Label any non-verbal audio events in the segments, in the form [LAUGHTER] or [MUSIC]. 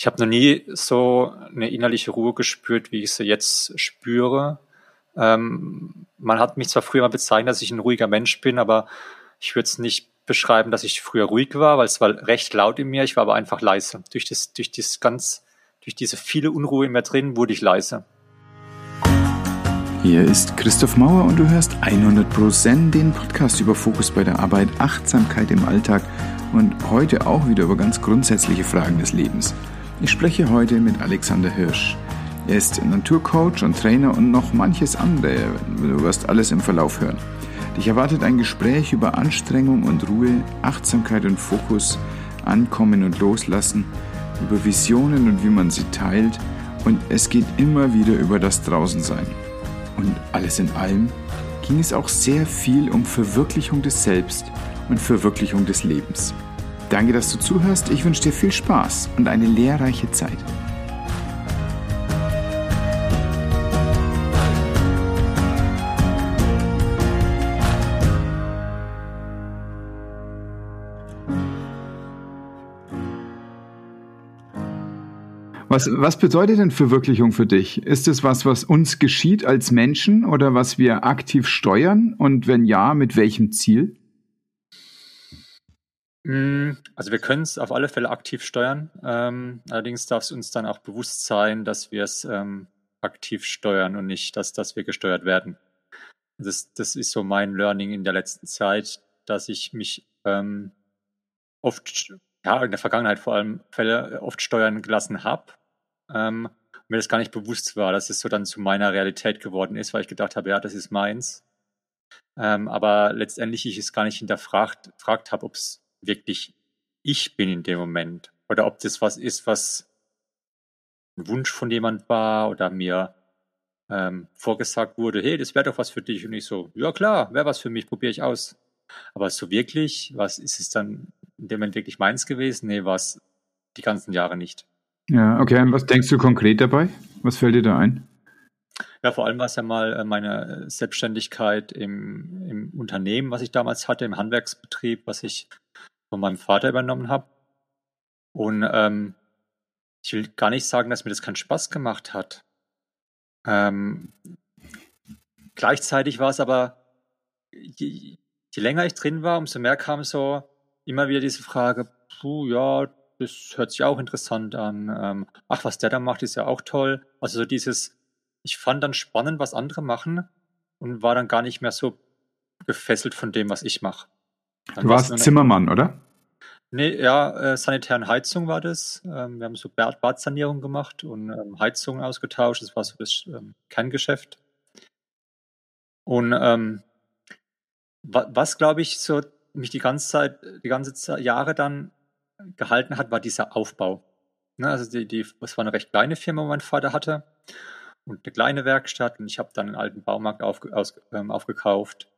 ich habe noch nie so eine innerliche Ruhe gespürt, wie ich sie jetzt spüre. Ähm, man hat mich zwar früher mal bezeichnet, dass ich ein ruhiger Mensch bin, aber ich würde es nicht beschreiben, dass ich früher ruhig war, weil es war recht laut in mir. Ich war aber einfach leise. Durch das, durch das ganz, durch diese viele Unruhe in mir drin wurde ich leise. Hier ist Christoph Mauer und du hörst 100% Zen, den Podcast über Fokus bei der Arbeit, Achtsamkeit im Alltag und heute auch wieder über ganz grundsätzliche Fragen des Lebens. Ich spreche heute mit Alexander Hirsch. Er ist Naturcoach und Trainer und noch manches andere. Du wirst alles im Verlauf hören. Dich erwartet ein Gespräch über Anstrengung und Ruhe, Achtsamkeit und Fokus, Ankommen und Loslassen, über Visionen und wie man sie teilt und es geht immer wieder über das Draußensein. Und alles in allem ging es auch sehr viel um Verwirklichung des Selbst und Verwirklichung des Lebens. Danke, dass du zuhörst. Ich wünsche dir viel Spaß und eine lehrreiche Zeit. Was, was bedeutet denn Verwirklichung für dich? Ist es was, was uns geschieht als Menschen oder was wir aktiv steuern? Und wenn ja, mit welchem Ziel? Mm, also wir können es auf alle Fälle aktiv steuern. Ähm, allerdings darf es uns dann auch bewusst sein, dass wir es ähm, aktiv steuern und nicht, dass, dass wir gesteuert werden. Das, das ist so mein Learning in der letzten Zeit, dass ich mich ähm, oft, ja, in der Vergangenheit vor allem Fälle oft steuern gelassen habe ähm, mir das gar nicht bewusst war, dass es so dann zu meiner Realität geworden ist, weil ich gedacht habe, ja, das ist meins. Ähm, aber letztendlich ich es gar nicht hinterfragt fragt habe, ob es wirklich ich bin in dem Moment oder ob das was ist, was ein Wunsch von jemand war oder mir ähm, vorgesagt wurde, hey, das wäre doch was für dich und ich so, ja klar, wäre was für mich, probiere ich aus. Aber so wirklich, was ist es dann in dem Moment wirklich meins gewesen? Nee, war es die ganzen Jahre nicht. Ja, okay. Und was denkst du konkret dabei? Was fällt dir da ein? Ja, vor allem war es ja mal äh, meine Selbstständigkeit im, im Unternehmen, was ich damals hatte, im Handwerksbetrieb, was ich von meinem Vater übernommen habe. Und ähm, ich will gar nicht sagen, dass mir das keinen Spaß gemacht hat. Ähm, gleichzeitig war es aber, je, je länger ich drin war, umso mehr kam so immer wieder diese Frage, puh, ja, das hört sich auch interessant an. Ähm, ach, was der da macht, ist ja auch toll. Also so dieses, ich fand dann spannend, was andere machen und war dann gar nicht mehr so gefesselt von dem, was ich mache. Du warst Zimmermann, oder? Nee, ja, äh, Sanitär Heizung war das. Ähm, wir haben so Bad Badsanierung gemacht und ähm, Heizungen ausgetauscht. Das war so das ähm, Kerngeschäft. Und ähm, wa was, glaube ich, so mich die ganze Zeit, die ganze Zeit, Jahre dann gehalten hat, war dieser Aufbau. Ne, also die, die, es war eine recht kleine Firma, mein Vater hatte und eine kleine Werkstatt und ich habe dann einen alten Baumarkt auf, aus, ähm, aufgekauft,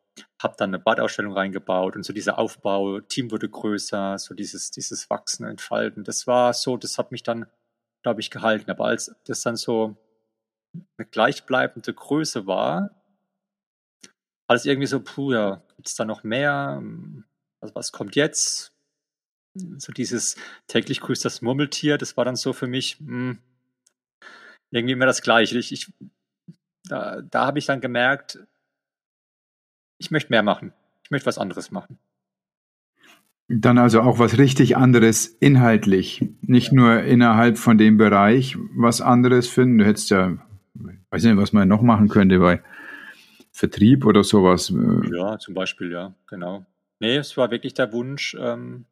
habe dann eine Badausstellung reingebaut und so dieser Aufbau, Team wurde größer, so dieses, dieses Wachsen, Entfalten, das war so, das hat mich dann, glaube ich, gehalten. Aber als das dann so eine gleichbleibende Größe war, alles irgendwie so, puh, ja, gibt es da noch mehr? Also was kommt jetzt? so dieses täglich grüßt das Murmeltier, das war dann so für mich mh, hm, irgendwie immer das Gleiche. Ich, ich, da da habe ich dann gemerkt, ich möchte mehr machen. Ich möchte was anderes machen. Dann also auch was richtig anderes inhaltlich, nicht ja. nur innerhalb von dem Bereich was anderes finden. Du hättest ja, weiß nicht, was man noch machen könnte bei Vertrieb oder sowas. Ja, zum Beispiel, ja, genau. Nee, es war wirklich der Wunsch, ähm,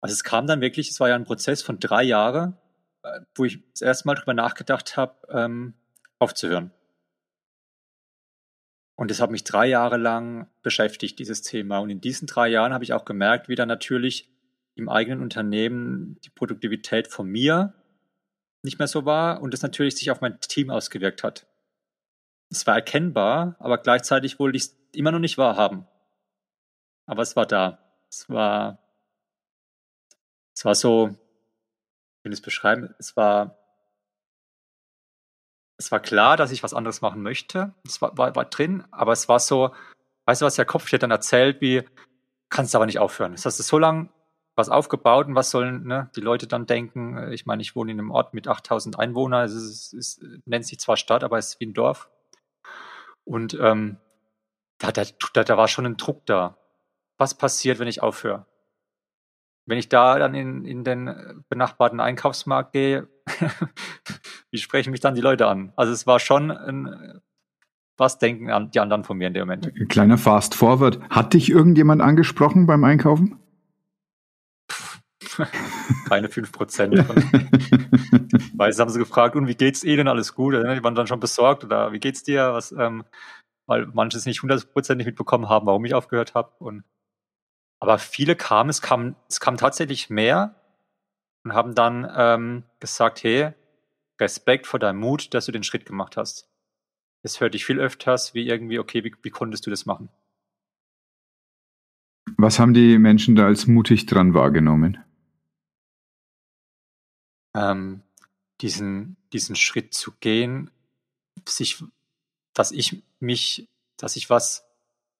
also es kam dann wirklich, es war ja ein Prozess von drei Jahren, wo ich das erste Mal darüber nachgedacht habe, ähm, aufzuhören. Und das hat mich drei Jahre lang beschäftigt, dieses Thema. Und in diesen drei Jahren habe ich auch gemerkt, wie dann natürlich im eigenen Unternehmen die Produktivität von mir nicht mehr so war und das natürlich sich auf mein Team ausgewirkt hat. Es war erkennbar, aber gleichzeitig wollte ich es immer noch nicht wahrhaben. Aber es war da. Es war es war so, will es beschreiben, es war, es war klar, dass ich was anderes machen möchte. Es war, war, war drin, aber es war so, weißt du, was der Kopf dir dann erzählt, wie, kannst du aber nicht aufhören. Das hast du so lange was aufgebaut und was sollen ne, die Leute dann denken? Ich meine, ich wohne in einem Ort mit 8000 Einwohnern, es, ist, es nennt sich zwar Stadt, aber es ist wie ein Dorf. Und ähm, da, da, da war schon ein Druck da. Was passiert, wenn ich aufhöre? Wenn ich da dann in, in den benachbarten Einkaufsmarkt gehe, [LAUGHS] wie sprechen mich dann die Leute an? Also es war schon ein, was denken die anderen von mir in dem Moment? Kleiner Fast Forward. Hat dich irgendjemand angesprochen beim Einkaufen? [LAUGHS] Keine 5%. [LAUGHS] Weil sie haben sie gefragt, und wie geht's Ihnen? Alles gut? Die waren dann schon besorgt oder wie geht's dir? Was, ähm, weil manche es nicht hundertprozentig mitbekommen haben, warum ich aufgehört habe. Und aber viele kamen, es kam, es kam tatsächlich mehr und haben dann ähm, gesagt, hey, Respekt vor deinem Mut, dass du den Schritt gemacht hast. Es hört dich viel öfters wie irgendwie, okay, wie, wie konntest du das machen? Was haben die Menschen da als mutig dran wahrgenommen? Ähm, diesen, diesen Schritt zu gehen, sich, dass ich mich, dass ich was,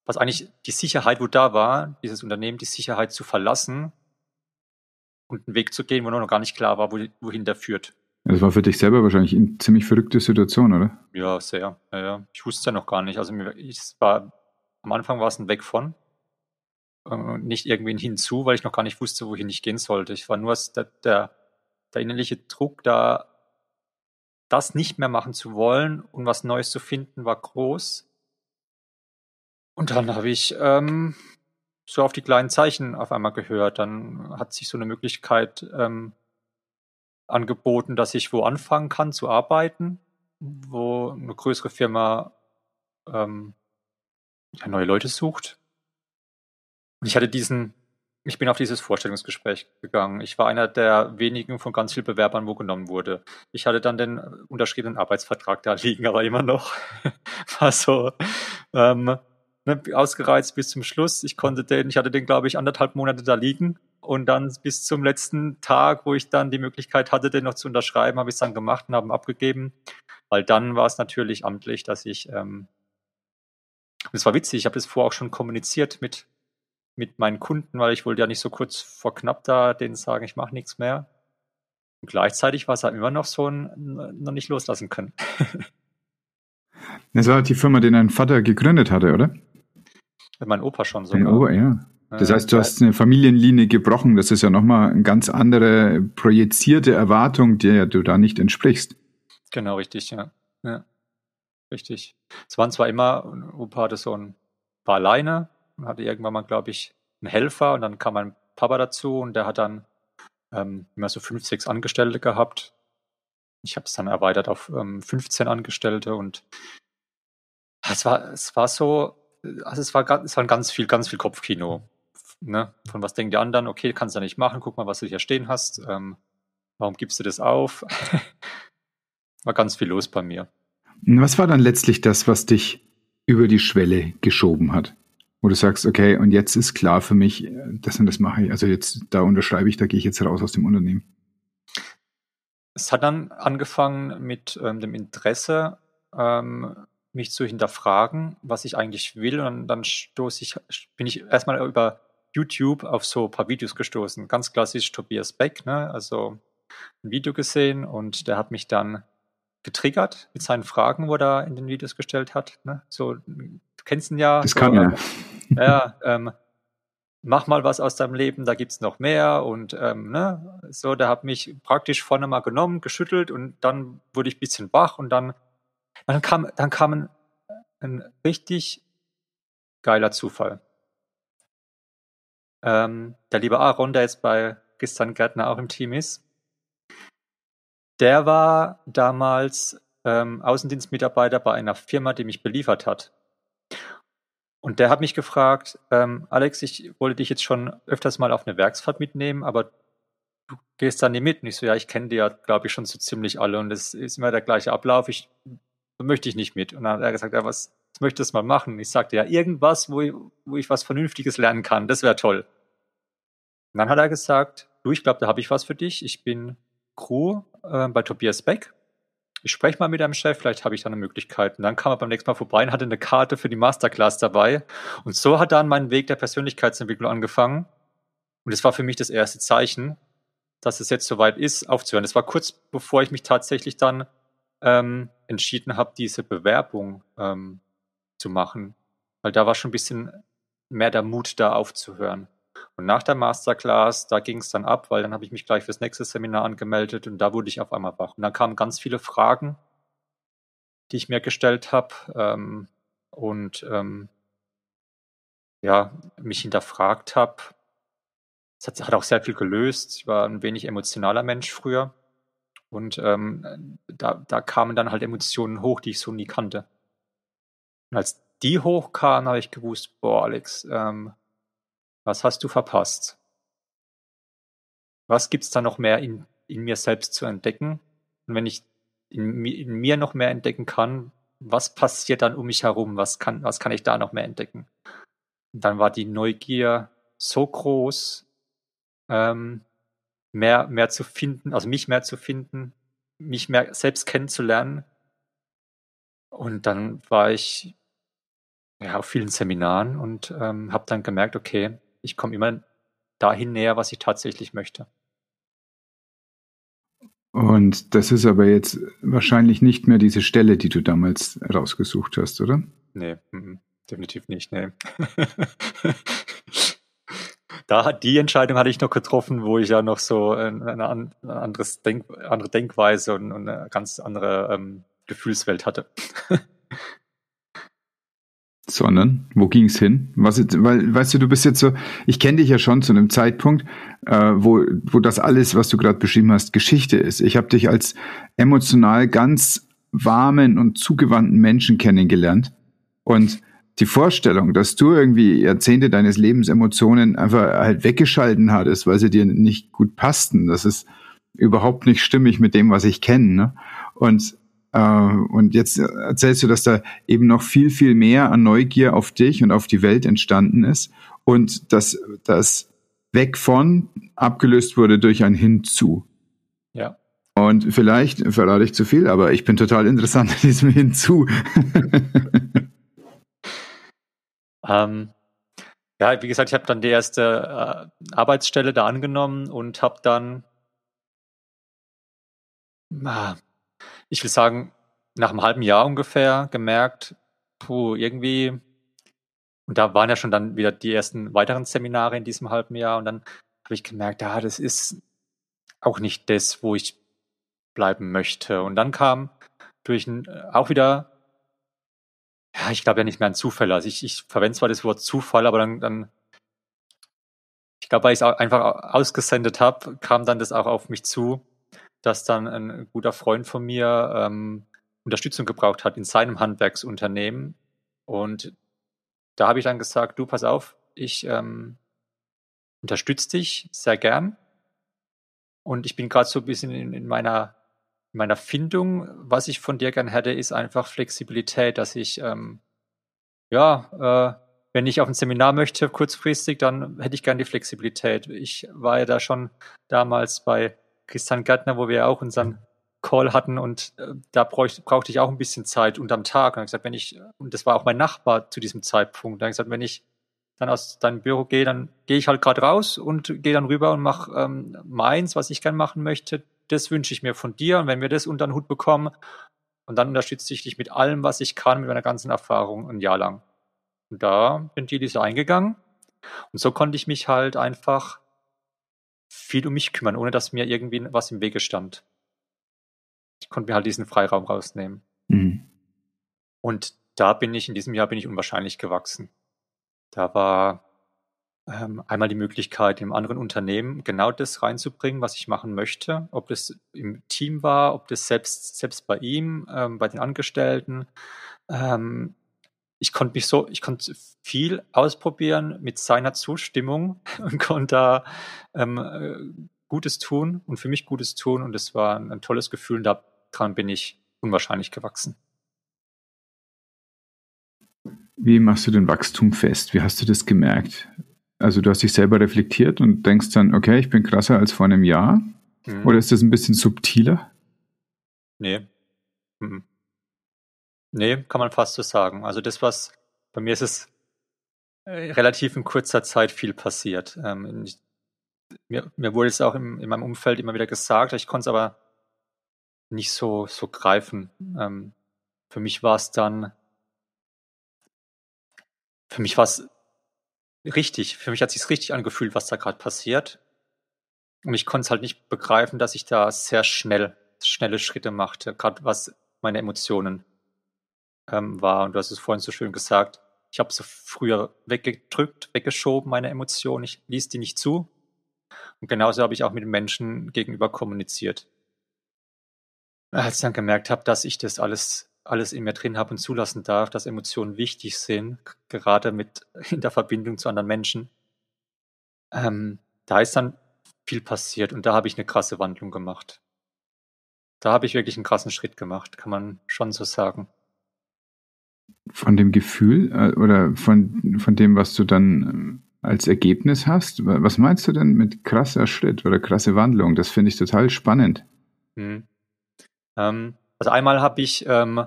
was eigentlich die Sicherheit, wo da war, dieses Unternehmen, die Sicherheit zu verlassen und einen Weg zu gehen, wo noch gar nicht klar war, wohin der führt. Das war für dich selber wahrscheinlich eine ziemlich verrückte Situation, oder? Ja, sehr. Ja, ja. Ich wusste es ja noch gar nicht. Also ich war, am Anfang war es ein Weg von, äh, nicht irgendwie ein Hinzu, weil ich noch gar nicht wusste, wohin ich gehen sollte. Ich war nur der, der, der innerliche Druck, da das nicht mehr machen zu wollen und was Neues zu finden, war groß. Und dann habe ich ähm, so auf die kleinen Zeichen auf einmal gehört. Dann hat sich so eine Möglichkeit ähm, angeboten, dass ich wo anfangen kann zu arbeiten, wo eine größere Firma ähm, ja, neue Leute sucht. Und ich hatte diesen, ich bin auf dieses Vorstellungsgespräch gegangen. Ich war einer der wenigen von ganz vielen Bewerbern, wo genommen wurde. Ich hatte dann den unterschriebenen Arbeitsvertrag da [LAUGHS] liegen, aber immer noch [LAUGHS] war so ähm, ne, ausgereizt bis zum Schluss. Ich konnte den, ich hatte den, glaube ich, anderthalb Monate da liegen und dann bis zum letzten Tag, wo ich dann die Möglichkeit hatte, den noch zu unterschreiben, habe ich es dann gemacht und habe ihn abgegeben. Weil dann war es natürlich amtlich, dass ich, ähm, es war witzig, ich habe das vorher auch schon kommuniziert mit, mit meinen Kunden, weil ich wollte ja nicht so kurz vor knapp da denen sagen, ich mache nichts mehr. Und gleichzeitig war es halt immer noch so ein, noch nicht loslassen können. [LAUGHS] Das war die Firma, die dein Vater gegründet hatte, oder? Mein Opa schon so. Dein Opa, ja. Das heißt, du hast eine Familienlinie gebrochen. Das ist ja nochmal eine ganz andere projizierte Erwartung, der du da nicht entsprichst. Genau, richtig, ja. ja. Richtig. Es waren zwar immer, Opa hatte so ein, war alleine und hatte irgendwann mal, glaube ich, einen Helfer und dann kam mein Papa dazu und der hat dann ähm, immer so fünf, sechs Angestellte gehabt. Ich habe es dann erweitert auf ähm, 15 Angestellte und es war, es war so, also es war, es war ganz viel, ganz viel Kopfkino ne, von was denken die anderen, okay, kannst du ja nicht machen, guck mal, was du hier stehen hast, ähm, warum gibst du das auf? [LAUGHS] war ganz viel los bei mir. Was war dann letztlich das, was dich über die Schwelle geschoben hat? Wo du sagst, okay, und jetzt ist klar für mich, das und das mache ich. Also jetzt, da unterschreibe ich, da gehe ich jetzt raus aus dem Unternehmen. Es hat dann angefangen mit ähm, dem Interesse, ähm, mich zu hinterfragen, was ich eigentlich will. Und dann stoße ich, bin ich erstmal über YouTube auf so ein paar Videos gestoßen. Ganz klassisch Tobias Beck, ne? Also ein Video gesehen und der hat mich dann getriggert mit seinen Fragen, wo er da in den Videos gestellt hat. Ne? So, du kennst ihn ja. Das kann er. Ja, ähm, mach mal was aus deinem Leben, da gibt's noch mehr und ähm, ne, so, der hat mich praktisch vorne mal genommen, geschüttelt und dann wurde ich ein bisschen wach und dann, dann kam, dann kam ein, ein richtig geiler Zufall. Ähm, der liebe Aaron, der jetzt bei Gistan Gärtner auch im Team ist, der war damals ähm, Außendienstmitarbeiter bei einer Firma, die mich beliefert hat. Und der hat mich gefragt, ähm, Alex, ich wollte dich jetzt schon öfters mal auf eine Werksfahrt mitnehmen, aber du gehst da nie mit. Und ich so, ja, ich kenne die ja, glaube ich, schon so ziemlich alle und es ist immer der gleiche Ablauf. Ich möchte ich nicht mit. Und dann hat er gesagt, ja, was, was möchtest du mal machen? Ich sagte, ja, irgendwas, wo ich, wo ich was Vernünftiges lernen kann, das wäre toll. Und dann hat er gesagt, du, ich glaube, da habe ich was für dich. Ich bin Crew äh, bei Tobias Beck. Ich spreche mal mit deinem Chef, vielleicht habe ich da eine Möglichkeit. Und dann kam er beim nächsten Mal vorbei und hatte eine Karte für die Masterclass dabei. Und so hat dann mein Weg der Persönlichkeitsentwicklung angefangen. Und es war für mich das erste Zeichen, dass es jetzt soweit ist, aufzuhören. Das war kurz bevor ich mich tatsächlich dann ähm, entschieden habe, diese Bewerbung ähm, zu machen. Weil da war schon ein bisschen mehr der Mut, da aufzuhören. Und nach der Masterclass, da ging es dann ab, weil dann habe ich mich gleich fürs nächste Seminar angemeldet und da wurde ich auf einmal wach. Und dann kamen ganz viele Fragen, die ich mir gestellt habe ähm, und ähm, ja, mich hinterfragt habe. Es hat, hat, auch sehr viel gelöst. Ich war ein wenig emotionaler Mensch früher. Und ähm, da, da kamen dann halt Emotionen hoch, die ich so nie kannte. Und als die hochkamen, habe ich gewusst, boah, Alex, ähm, was hast du verpasst? Was gibt's da noch mehr in, in mir selbst zu entdecken? Und wenn ich in, in mir noch mehr entdecken kann, was passiert dann um mich herum? Was kann, was kann ich da noch mehr entdecken? Und dann war die Neugier so groß, ähm, mehr, mehr zu finden, also mich mehr zu finden, mich mehr selbst kennenzulernen. Und dann war ich ja, auf vielen Seminaren und ähm, habe dann gemerkt, okay, ich komme immer dahin näher, was ich tatsächlich möchte. Und das ist aber jetzt wahrscheinlich nicht mehr diese Stelle, die du damals rausgesucht hast, oder? Nee, m -m, definitiv nicht, nee. [LAUGHS] da die Entscheidung hatte ich noch getroffen, wo ich ja noch so eine, anderes Denk, andere Denkweise und, eine ganz andere ähm, Gefühlswelt hatte. [LAUGHS] sondern wo ging es hin? Was, weil, weißt du, du bist jetzt so, ich kenne dich ja schon zu einem Zeitpunkt, äh, wo, wo das alles, was du gerade beschrieben hast, Geschichte ist. Ich habe dich als emotional ganz warmen und zugewandten Menschen kennengelernt. Und die Vorstellung, dass du irgendwie Jahrzehnte deines Lebens Emotionen einfach halt weggeschalten hattest, weil sie dir nicht gut passten, das ist überhaupt nicht stimmig mit dem, was ich kenne. Ne? Und äh, und jetzt erzählst du, dass da eben noch viel, viel mehr an Neugier auf dich und auf die Welt entstanden ist und dass das weg von abgelöst wurde durch ein Hinzu. Ja. Und vielleicht verrate ich zu viel, aber ich bin total interessant an diesem Hinzu. [LAUGHS] ähm, ja, wie gesagt, ich habe dann die erste äh, Arbeitsstelle da angenommen und habe dann ah, ich will sagen, nach einem halben Jahr ungefähr gemerkt, puh, irgendwie, und da waren ja schon dann wieder die ersten weiteren Seminare in diesem halben Jahr und dann habe ich gemerkt, ja, das ist auch nicht das, wo ich bleiben möchte. Und dann kam durch ein, auch wieder, ja, ich glaube ja nicht mehr an Zufälle. Also ich, ich verwende zwar das Wort Zufall, aber dann, dann ich glaube, weil ich es einfach ausgesendet habe, kam dann das auch auf mich zu, dass dann ein guter Freund von mir ähm, Unterstützung gebraucht hat in seinem Handwerksunternehmen. Und da habe ich dann gesagt, du, pass auf, ich ähm, unterstütze dich sehr gern. Und ich bin gerade so ein bisschen in, in, meiner, in meiner Findung. Was ich von dir gern hätte, ist einfach Flexibilität, dass ich, ähm, ja, äh, wenn ich auf ein Seminar möchte, kurzfristig, dann hätte ich gern die Flexibilität. Ich war ja da schon damals bei Christian Gärtner, wo wir auch unseren Call hatten und äh, da brauch, brauchte ich auch ein bisschen Zeit unterm Tag. Und ich gesagt, wenn ich, und das war auch mein Nachbar zu diesem Zeitpunkt, da habe ich gesagt, wenn ich dann aus deinem Büro gehe, dann gehe ich halt gerade raus und gehe dann rüber und mache ähm, meins, was ich gern machen möchte. Das wünsche ich mir von dir. Und wenn wir das unter den Hut bekommen, und dann unterstütze ich dich mit allem, was ich kann, mit meiner ganzen Erfahrung ein Jahr lang. Und da bin die Lisa eingegangen. Und so konnte ich mich halt einfach viel um mich kümmern, ohne dass mir irgendwie was im Wege stand. Ich konnte mir halt diesen Freiraum rausnehmen. Mhm. Und da bin ich, in diesem Jahr bin ich unwahrscheinlich gewachsen. Da war einmal die Möglichkeit, im anderen Unternehmen genau das reinzubringen, was ich machen möchte. Ob das im Team war, ob das selbst, selbst bei ihm, ähm, bei den Angestellten. Ähm, ich konnte mich so, ich konnte viel ausprobieren mit seiner Zustimmung [LAUGHS] und konnte da ähm, äh, Gutes tun und für mich Gutes tun und es war ein, ein tolles Gefühl und daran bin ich unwahrscheinlich gewachsen. Wie machst du den Wachstum fest? Wie hast du das gemerkt? Also du hast dich selber reflektiert und denkst dann, okay, ich bin krasser als vor einem Jahr? Mhm. Oder ist das ein bisschen subtiler? Nee. Mhm. Nee, kann man fast so sagen. Also das, was bei mir ist es äh, relativ in kurzer Zeit viel passiert. Ähm, mir, mir wurde es auch im, in meinem Umfeld immer wieder gesagt, ich konnte es aber nicht so, so greifen. Ähm, für mich war es dann, für mich war es richtig, für mich hat es sich richtig angefühlt, was da gerade passiert. Und ich konnte es halt nicht begreifen, dass ich da sehr schnell, schnelle Schritte machte, gerade was meine Emotionen ähm, war. Und du hast es vorhin so schön gesagt, ich habe sie früher weggedrückt, weggeschoben, meine Emotionen. Ich ließ die nicht zu. Und genauso habe ich auch mit Menschen gegenüber kommuniziert. Als ich dann gemerkt habe, dass ich das alles, alles in mir drin habe und zulassen darf, dass Emotionen wichtig sind, gerade mit [LAUGHS] in der Verbindung zu anderen Menschen, ähm, da ist dann viel passiert und da habe ich eine krasse Wandlung gemacht. Da habe ich wirklich einen krassen Schritt gemacht, kann man schon so sagen. Von dem Gefühl äh, oder von, von dem, was du dann äh, als Ergebnis hast? Was meinst du denn mit krasser Schritt oder krasse Wandlung? Das finde ich total spannend. Hm. Ähm, also einmal habe ich, ähm,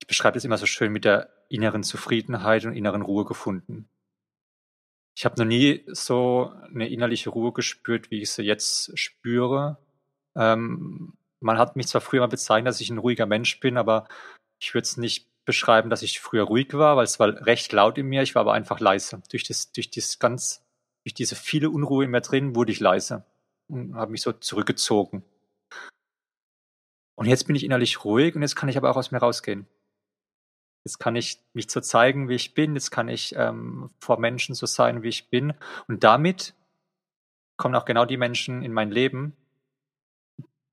ich beschreibe das immer so schön mit der inneren Zufriedenheit und inneren Ruhe gefunden. Ich habe noch nie so eine innerliche Ruhe gespürt, wie ich sie jetzt spüre. Ähm, man hat mich zwar früher mal bezeichnet, dass ich ein ruhiger Mensch bin, aber ich würde es nicht beschreiben, dass ich früher ruhig war, weil es war recht laut in mir. Ich war aber einfach leise. Durch das, durch das ganz, durch diese viele Unruhe in mir drin wurde ich leise und habe mich so zurückgezogen. Und jetzt bin ich innerlich ruhig und jetzt kann ich aber auch aus mir rausgehen. Jetzt kann ich mich so zeigen, wie ich bin. Jetzt kann ich ähm, vor Menschen so sein, wie ich bin. Und damit kommen auch genau die Menschen in mein Leben,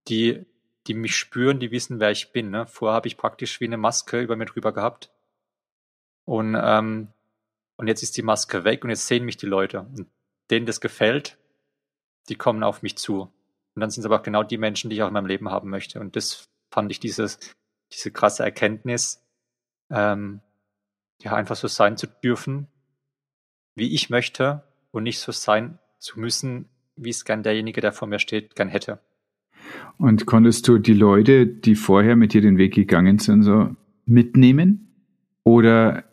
die die mich spüren, die wissen, wer ich bin. Ne? Vorher habe ich praktisch wie eine Maske über mir drüber gehabt. Und, ähm, und jetzt ist die Maske weg und jetzt sehen mich die Leute. Und denen das gefällt, die kommen auf mich zu. Und dann sind es aber auch genau die Menschen, die ich auch in meinem Leben haben möchte. Und das fand ich dieses, diese krasse Erkenntnis, ähm, ja, einfach so sein zu dürfen, wie ich möchte und nicht so sein zu müssen, wie es gern derjenige, der vor mir steht, gern hätte. Und konntest du die Leute, die vorher mit dir den Weg gegangen sind, so mitnehmen? Oder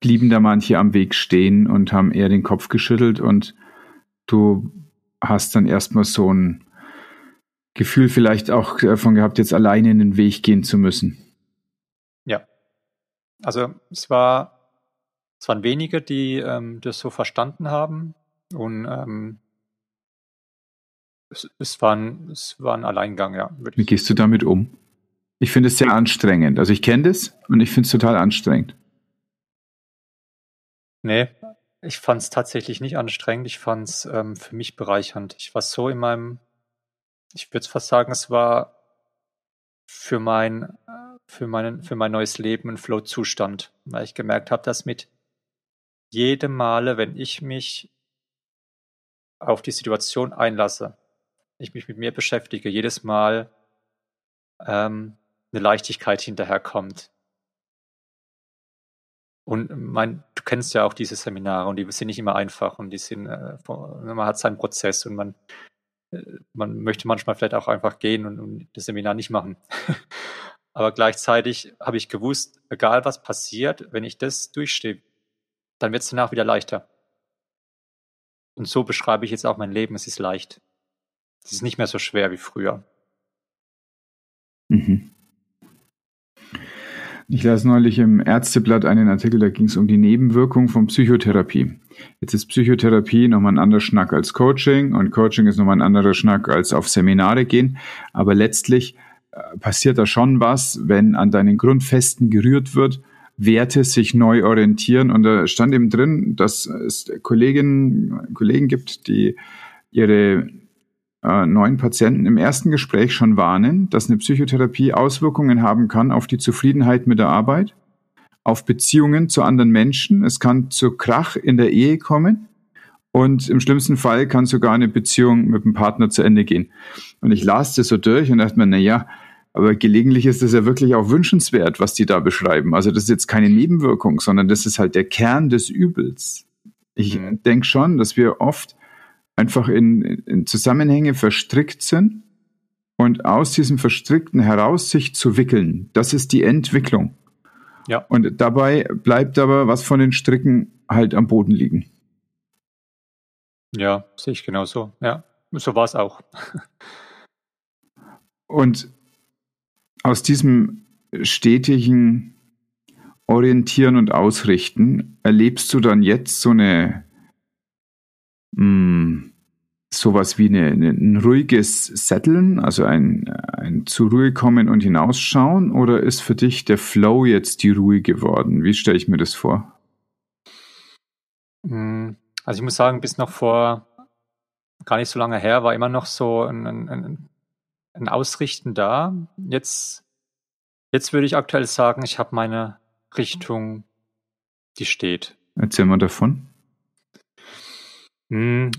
blieben da manche am Weg stehen und haben eher den Kopf geschüttelt und du hast dann erstmal so ein Gefühl vielleicht auch davon gehabt, jetzt alleine in den Weg gehen zu müssen? Also es war, es waren wenige, die ähm, das so verstanden haben und ähm, es, es, war ein, es war ein Alleingang, ja. Wie gehst du damit um? Ich finde es sehr anstrengend. Also ich kenne das und ich finde es total anstrengend. Nee, ich fand es tatsächlich nicht anstrengend. Ich fand es ähm, für mich bereichernd. Ich war so in meinem, ich würde fast sagen, es war für mein, für meinen, für mein neues Leben ein Flow-Zustand, weil ich gemerkt habe, dass mit jedem Male, wenn ich mich auf die Situation einlasse, ich mich mit mir beschäftige, jedes Mal ähm, eine Leichtigkeit hinterherkommt. Und mein, du kennst ja auch diese Seminare und die sind nicht immer einfach und die sind, äh, man hat seinen Prozess und man, äh, man möchte manchmal vielleicht auch einfach gehen und, und das Seminar nicht machen. [LAUGHS] Aber gleichzeitig habe ich gewusst, egal was passiert, wenn ich das durchstehe, dann wird es danach wieder leichter. Und so beschreibe ich jetzt auch mein Leben, es ist leicht. Es ist nicht mehr so schwer wie früher. Mhm. Ich las neulich im Ärzteblatt einen Artikel, da ging es um die Nebenwirkung von Psychotherapie. Jetzt ist Psychotherapie nochmal ein anderer Schnack als Coaching und Coaching ist nochmal ein anderer Schnack als auf Seminare gehen. Aber letztlich passiert da schon was, wenn an deinen Grundfesten gerührt wird, Werte sich neu orientieren. Und da stand eben drin, dass es Kolleginnen, Kollegen gibt, die ihre äh, neuen Patienten im ersten Gespräch schon warnen, dass eine Psychotherapie Auswirkungen haben kann auf die Zufriedenheit mit der Arbeit, auf Beziehungen zu anderen Menschen. Es kann zu Krach in der Ehe kommen. Und im schlimmsten Fall kann sogar eine Beziehung mit dem Partner zu Ende gehen. Und ich las das so durch und dachte mir, na ja, aber gelegentlich ist es ja wirklich auch wünschenswert, was die da beschreiben. Also das ist jetzt keine Nebenwirkung, sondern das ist halt der Kern des Übels. Ich mhm. denke schon, dass wir oft einfach in, in Zusammenhänge verstrickt sind und aus diesem Verstrickten heraus sich zu wickeln. Das ist die Entwicklung. Ja. Und dabei bleibt aber was von den Stricken halt am Boden liegen. Ja, sehe ich genauso. Ja, so war es auch. [LAUGHS] Und aus diesem stetigen Orientieren und Ausrichten erlebst du dann jetzt so eine mh, hm, sowas wie eine, eine, ein ruhiges Setteln, also ein, ein zur Ruhe kommen und hinausschauen, oder ist für dich der Flow jetzt die Ruhe geworden? Wie stelle ich mir das vor? Hm, also ich muss sagen, bis noch vor gar nicht so lange her war immer noch so ein, ein, ein Ausrichten da. Jetzt, jetzt würde ich aktuell sagen, ich habe meine Richtung, die steht. Erzähl mal davon. Hm,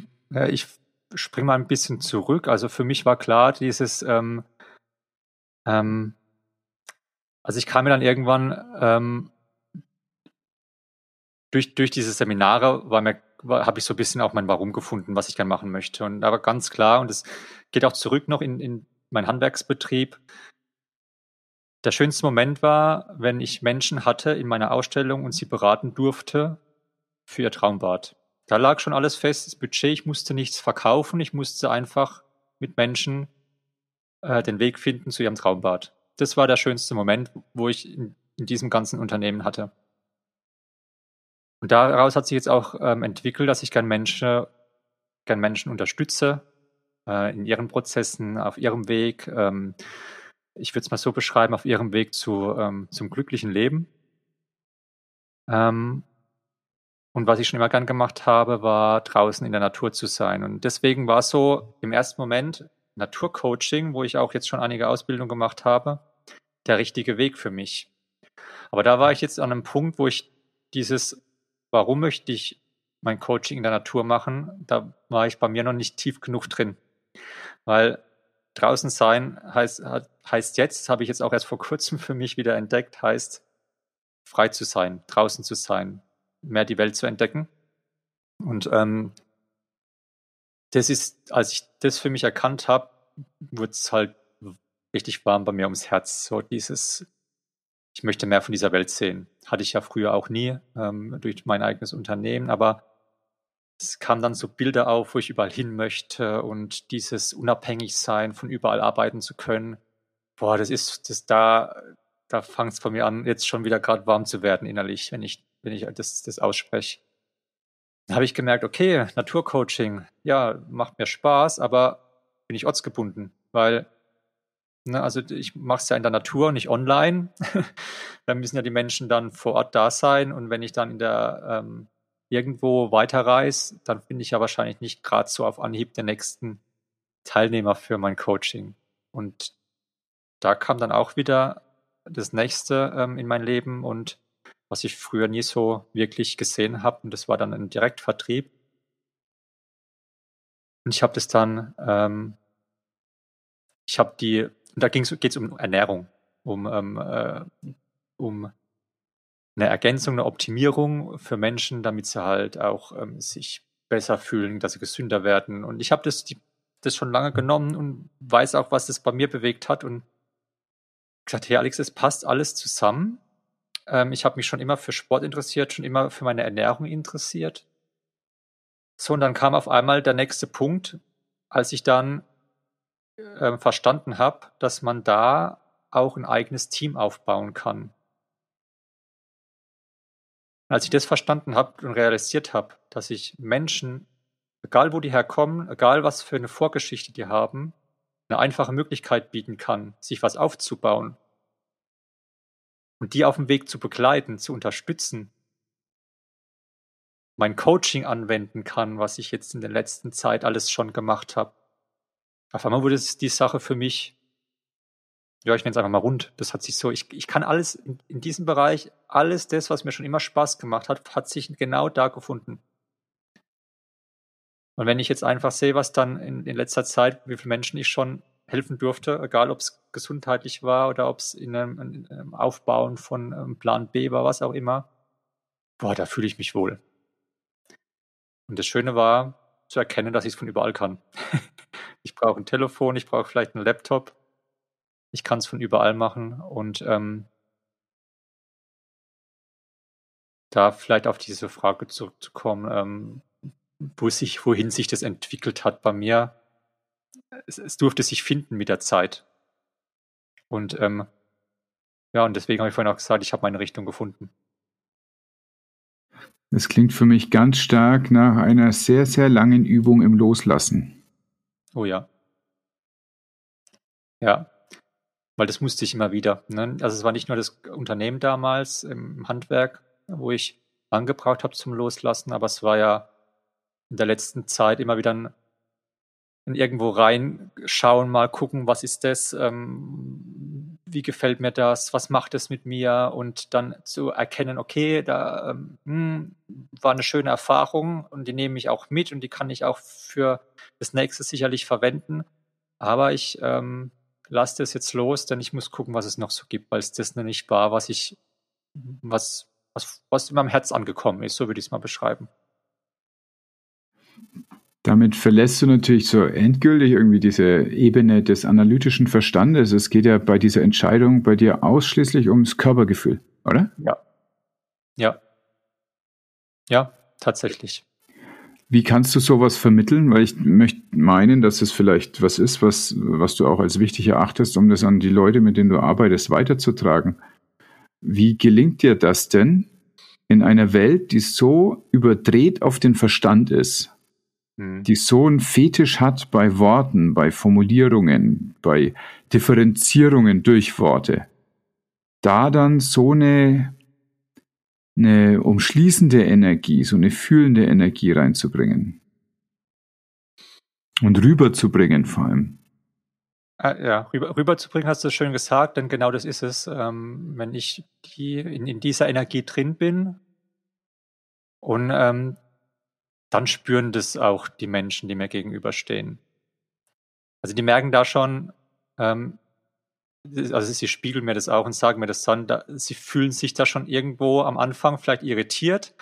ich spring mal ein bisschen zurück. Also für mich war klar, dieses, ähm, ähm, also ich kam mir dann irgendwann ähm, durch, durch diese Seminare war mir habe ich so ein bisschen auch mein Warum gefunden, was ich gerne machen möchte. Und da war ganz klar, und es geht auch zurück noch in, in meinen Handwerksbetrieb. Der schönste Moment war, wenn ich Menschen hatte in meiner Ausstellung und sie beraten durfte für ihr Traumbad. Da lag schon alles fest, das Budget, ich musste nichts verkaufen, ich musste einfach mit Menschen äh, den Weg finden zu ihrem Traumbad. Das war der schönste Moment, wo ich in, in diesem ganzen Unternehmen hatte. Und daraus hat sich jetzt auch ähm, entwickelt, dass ich gern Menschen, gern Menschen unterstütze äh, in ihren Prozessen, auf ihrem Weg. Ähm, ich würde es mal so beschreiben, auf ihrem Weg zu, ähm, zum glücklichen Leben. Ähm, und was ich schon immer gern gemacht habe, war draußen in der Natur zu sein. Und deswegen war so im ersten Moment Naturcoaching, wo ich auch jetzt schon einige Ausbildungen gemacht habe, der richtige Weg für mich. Aber da war ich jetzt an einem Punkt, wo ich dieses, warum möchte ich mein Coaching in der Natur machen, da war ich bei mir noch nicht tief genug drin. Weil draußen sein heißt, heißt jetzt, habe ich jetzt auch erst vor kurzem für mich wieder entdeckt, heißt frei zu sein, draußen zu sein, mehr die Welt zu entdecken. Und ähm, das ist, als ich das für mich erkannt habe, wurde es halt richtig warm bei mir ums Herz. So dieses, ich möchte mehr von dieser Welt sehen. Hatte ich ja früher auch nie ähm, durch mein eigenes Unternehmen, aber es kamen dann so Bilder auf, wo ich überall hin möchte und dieses Unabhängigsein, von überall arbeiten zu können. Boah, das ist, das da, da fängt es von mir an, jetzt schon wieder gerade warm zu werden innerlich, wenn ich wenn ich das, das ausspreche. Dann habe ich gemerkt, okay, Naturcoaching, ja, macht mir Spaß, aber bin ich ortsgebunden, weil, ne, also ich mache es ja in der Natur, nicht online. [LAUGHS] da müssen ja die Menschen dann vor Ort da sein und wenn ich dann in der ähm, irgendwo weiterreise, dann finde ich ja wahrscheinlich nicht gerade so auf Anhieb den nächsten Teilnehmer für mein Coaching. Und da kam dann auch wieder das nächste ähm, in mein Leben und was ich früher nie so wirklich gesehen habe. Und das war dann ein Direktvertrieb. Und ich habe das dann, ähm, ich habe die, da geht es um Ernährung, um, ähm, äh, um eine Ergänzung, eine Optimierung für Menschen, damit sie halt auch ähm, sich besser fühlen, dass sie gesünder werden. Und ich habe das, das schon lange genommen und weiß auch, was das bei mir bewegt hat und gesagt, hey Alex, es passt alles zusammen. Ähm, ich habe mich schon immer für Sport interessiert, schon immer für meine Ernährung interessiert. So, und dann kam auf einmal der nächste Punkt, als ich dann äh, verstanden habe, dass man da auch ein eigenes Team aufbauen kann. Als ich das verstanden habe und realisiert habe, dass ich Menschen, egal wo die herkommen, egal was für eine Vorgeschichte die haben, eine einfache Möglichkeit bieten kann, sich was aufzubauen, und die auf dem Weg zu begleiten, zu unterstützen, mein Coaching anwenden kann, was ich jetzt in der letzten Zeit alles schon gemacht habe. Auf einmal wurde es die Sache für mich, ja, ich nenne es einfach mal rund. Das hat sich so, ich, ich kann alles in, in diesem Bereich, alles das, was mir schon immer Spaß gemacht hat, hat sich genau da gefunden. Und wenn ich jetzt einfach sehe, was dann in, in letzter Zeit, wie viele Menschen ich schon helfen durfte, egal ob es gesundheitlich war oder ob es in in einem, Aufbauen von einem Plan B war, was auch immer. Boah, da fühle ich mich wohl. Und das Schöne war, zu erkennen, dass ich es von überall kann. [LAUGHS] ich brauche ein Telefon, ich brauche vielleicht einen Laptop. Ich kann es von überall machen und ähm, da vielleicht auf diese Frage zurückzukommen, ähm, wo sich, wohin sich das entwickelt hat bei mir. Es, es durfte sich finden mit der Zeit. Und ähm, ja, und deswegen habe ich vorhin auch gesagt, ich habe meine Richtung gefunden. Das klingt für mich ganz stark nach einer sehr, sehr langen Übung im Loslassen. Oh ja. Ja, weil das musste ich immer wieder. Ne? Also es war nicht nur das Unternehmen damals im Handwerk, wo ich angebraucht habe zum Loslassen, aber es war ja in der letzten Zeit immer wieder ein, ein irgendwo reinschauen, mal gucken, was ist das, ähm, wie gefällt mir das, was macht es mit mir und dann zu erkennen, okay, da ähm, hm, war eine schöne Erfahrung und die nehme ich auch mit und die kann ich auch für das nächste sicherlich verwenden. Aber ich ähm, lasse das jetzt los, denn ich muss gucken, was es noch so gibt, weil es das noch nicht war, was ich, was, was, was in meinem Herz angekommen ist, so würde ich es mal beschreiben. Damit verlässt du natürlich so endgültig irgendwie diese Ebene des analytischen Verstandes. Es geht ja bei dieser Entscheidung bei dir ausschließlich ums Körpergefühl, oder? Ja. Ja. Ja, tatsächlich. Wie kannst du sowas vermitteln? Weil ich möchte meinen, dass es vielleicht was ist, was, was du auch als wichtig erachtest, um das an die Leute, mit denen du arbeitest, weiterzutragen. Wie gelingt dir das denn in einer Welt, die so überdreht auf den Verstand ist? Mhm. die so einen Fetisch hat bei Worten, bei Formulierungen, bei Differenzierungen durch Worte, da dann so eine, eine umschließende Energie, so eine fühlende Energie reinzubringen. Und rüberzubringen vor allem. Ah, ja, rüber, rüberzubringen hast du schön gesagt, denn genau das ist es. Ähm, wenn ich die, in, in, dieser Energie drin bin und ähm, dann spüren das auch die Menschen, die mir gegenüberstehen. Also die merken da schon, ähm, also sie spiegeln mir das auch und sagen mir das dann, da, sie fühlen sich da schon irgendwo am Anfang vielleicht irritiert,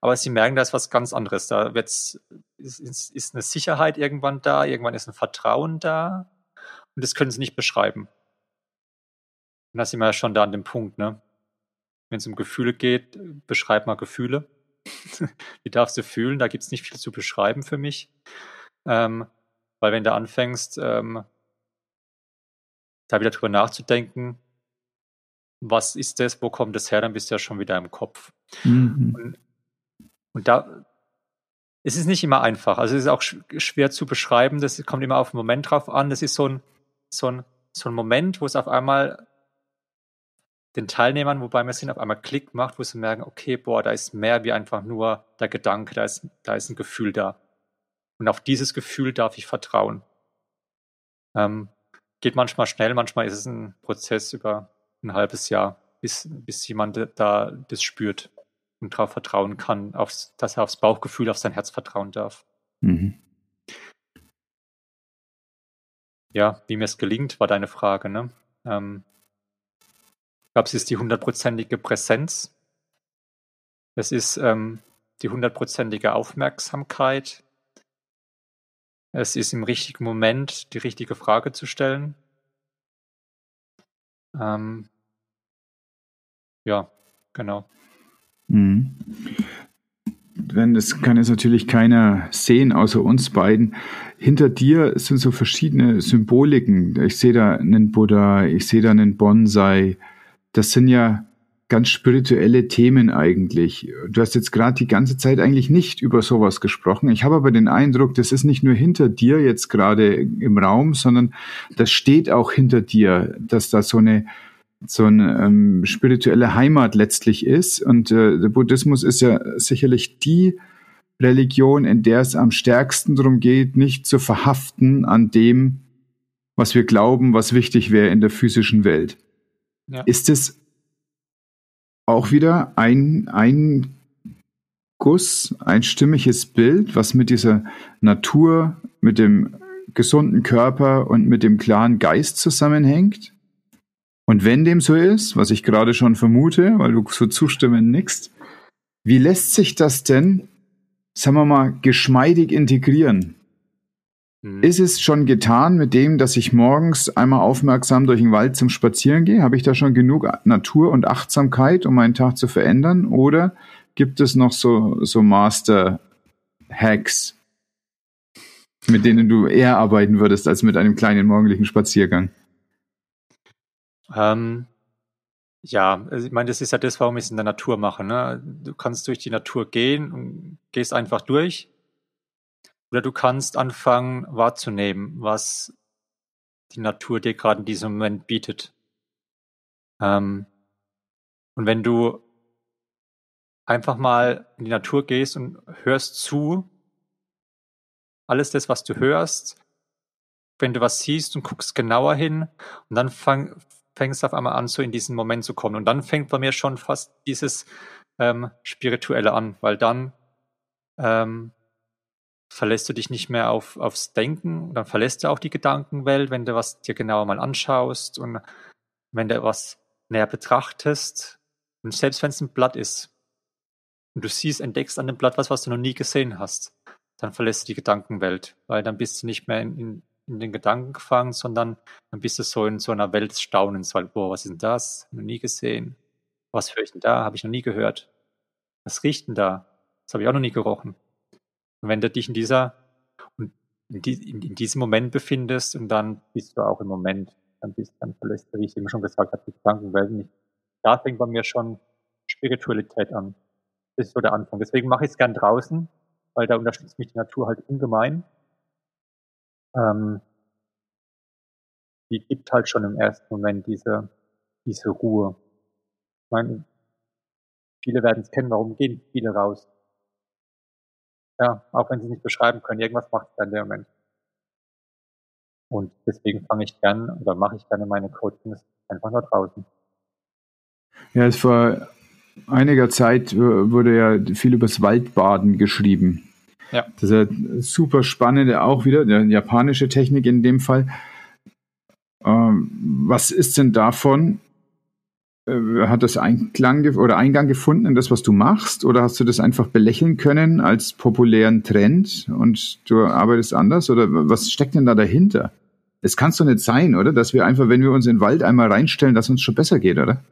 aber sie merken, da ist was ganz anderes. Da wird's, ist, ist eine Sicherheit irgendwann da, irgendwann ist ein Vertrauen da und das können sie nicht beschreiben. Und da sind wir ja schon da an dem Punkt, ne? Wenn es um Gefühle geht, beschreib mal Gefühle. [LAUGHS] die darfst du fühlen, da gibt es nicht viel zu beschreiben für mich. Ähm, weil wenn du anfängst, ähm, da wieder drüber nachzudenken, was ist das, wo kommt das her, dann bist du ja schon wieder im Kopf. Mhm. Und, und, da, es ist nicht immer einfach. Also es ist auch schwer zu beschreiben, das kommt immer auf den Moment drauf an. Das ist so ein, so ein, so ein Moment, wo es auf einmal den Teilnehmern, wobei wir sind, auf einmal Klick macht, wo sie merken, okay, boah, da ist mehr wie einfach nur der Gedanke, da ist, da ist ein Gefühl da. Und auf dieses Gefühl darf ich vertrauen. Ähm, geht manchmal schnell, manchmal ist es ein Prozess über ein halbes Jahr, bis, bis jemand da das spürt und darauf vertrauen kann, aufs, dass er aufs Bauchgefühl, auf sein Herz vertrauen darf. Mhm. Ja, wie mir es gelingt, war deine Frage, ne? Ähm, glaube, es ist die hundertprozentige Präsenz. Es ist ähm, die hundertprozentige Aufmerksamkeit. Es ist im richtigen Moment die richtige Frage zu stellen. Ähm, ja, genau. Mhm. Wenn das kann jetzt natürlich keiner sehen, außer uns beiden. Hinter dir sind so verschiedene Symboliken. Ich sehe da einen Buddha, ich sehe da einen Bonsai, das sind ja ganz spirituelle Themen eigentlich. Du hast jetzt gerade die ganze Zeit eigentlich nicht über sowas gesprochen. Ich habe aber den Eindruck, das ist nicht nur hinter dir jetzt gerade im Raum, sondern das steht auch hinter dir, dass da so eine so eine ähm, spirituelle Heimat letztlich ist. Und äh, der Buddhismus ist ja sicherlich die Religion, in der es am stärksten darum geht, nicht zu verhaften an dem, was wir glauben, was wichtig wäre in der physischen Welt. Ja. Ist es auch wieder ein, ein Guss, ein stimmiges Bild, was mit dieser Natur, mit dem gesunden Körper und mit dem klaren Geist zusammenhängt? Und wenn dem so ist, was ich gerade schon vermute, weil du so zustimmen nickst, wie lässt sich das denn, sagen wir mal, geschmeidig integrieren? Mhm. Ist es schon getan mit dem, dass ich morgens einmal aufmerksam durch den Wald zum Spazieren gehe? Habe ich da schon genug Natur und Achtsamkeit, um meinen Tag zu verändern? Oder gibt es noch so, so Master Hacks, mit denen du eher arbeiten würdest als mit einem kleinen morgendlichen Spaziergang? Ähm, ja, also ich meine, das ist ja das, warum ich es in der Natur mache. Ne? Du kannst durch die Natur gehen und gehst einfach durch. Oder du kannst anfangen wahrzunehmen, was die Natur dir gerade in diesem Moment bietet. Ähm, und wenn du einfach mal in die Natur gehst und hörst zu, alles das, was du hörst, wenn du was siehst und guckst genauer hin und dann fang, fängst du auf einmal an, so in diesen Moment zu kommen. Und dann fängt bei mir schon fast dieses ähm, Spirituelle an, weil dann ähm, verlässt du dich nicht mehr auf, aufs Denken, dann verlässt du auch die Gedankenwelt, wenn du was dir genauer mal anschaust und wenn du was näher betrachtest. Und selbst wenn es ein Blatt ist und du siehst, entdeckst an dem Blatt was, was du noch nie gesehen hast, dann verlässt du die Gedankenwelt, weil dann bist du nicht mehr in, in, in den Gedanken gefangen, sondern dann bist du so in so einer Welt des Staunens, weil, boah, was ist denn das? Noch nie gesehen. Was höre ich denn da? Habe ich noch nie gehört. Was riecht denn da? Das habe ich auch noch nie gerochen. Und wenn du dich in dieser, in, die, in, in, diesem Moment befindest und dann bist du auch im Moment, dann bist dann verlässt du, wie ich eben schon gesagt habe, die Gedankenwelt nicht. Da fängt bei mir schon Spiritualität an. Das ist so der Anfang. Deswegen mache ich es gern draußen, weil da unterstützt mich die Natur halt ungemein. Ähm, die gibt halt schon im ersten Moment diese, diese Ruhe. Ich meine, viele werden es kennen, warum gehen viele raus? Ja, auch wenn sie es nicht beschreiben können, irgendwas macht es dann dem Moment. Und deswegen fange ich gern oder mache ich gerne meine Coachings einfach nur draußen. Ja, es vor einiger Zeit wurde ja viel übers Waldbaden geschrieben. Ja. Das ist ja super spannende, auch wieder, eine japanische Technik in dem Fall. Ähm, was ist denn davon? Äh, hat das Einklang oder Eingang gefunden in das, was du machst? Oder hast du das einfach belächeln können als populären Trend und du arbeitest anders? Oder was steckt denn da dahinter? Es kann es doch nicht sein, oder? Dass wir einfach, wenn wir uns in den Wald einmal reinstellen, dass uns schon besser geht, oder?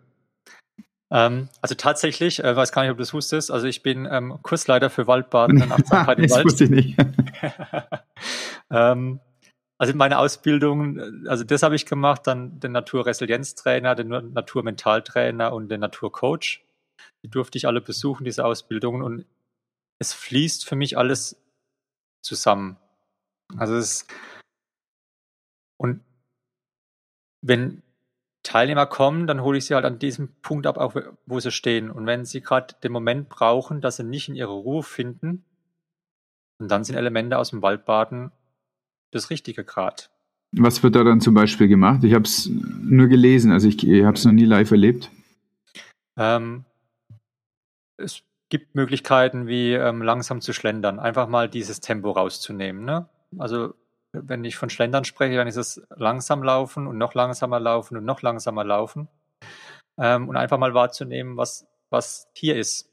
Ähm, also tatsächlich, äh, weiß gar nicht, ob du das wusstest, also ich bin ähm, Kursleiter für Waldbaden und Achtsamkeit im Wald. Das wusste ich nicht. [LAUGHS] ähm, also meine Ausbildung, äh, also das habe ich gemacht, dann den Naturresilienztrainer, den Naturmentaltrainer und den Naturcoach. Die durfte ich alle besuchen, diese Ausbildungen, und es fließt für mich alles zusammen. Also es und wenn Teilnehmer kommen, dann hole ich sie halt an diesem Punkt ab, auch wo sie stehen. Und wenn sie gerade den Moment brauchen, dass sie nicht in ihre Ruhe finden, und dann sind Elemente aus dem Waldbaden das richtige Grad. Was wird da dann zum Beispiel gemacht? Ich habe es nur gelesen, also ich, ich habe es noch nie live erlebt. Ähm, es gibt Möglichkeiten wie ähm, langsam zu schlendern, einfach mal dieses Tempo rauszunehmen. Ne? Also wenn ich von Schlendern spreche, dann ist es langsam laufen und noch langsamer laufen und noch langsamer laufen. Ähm, und einfach mal wahrzunehmen, was, was hier ist.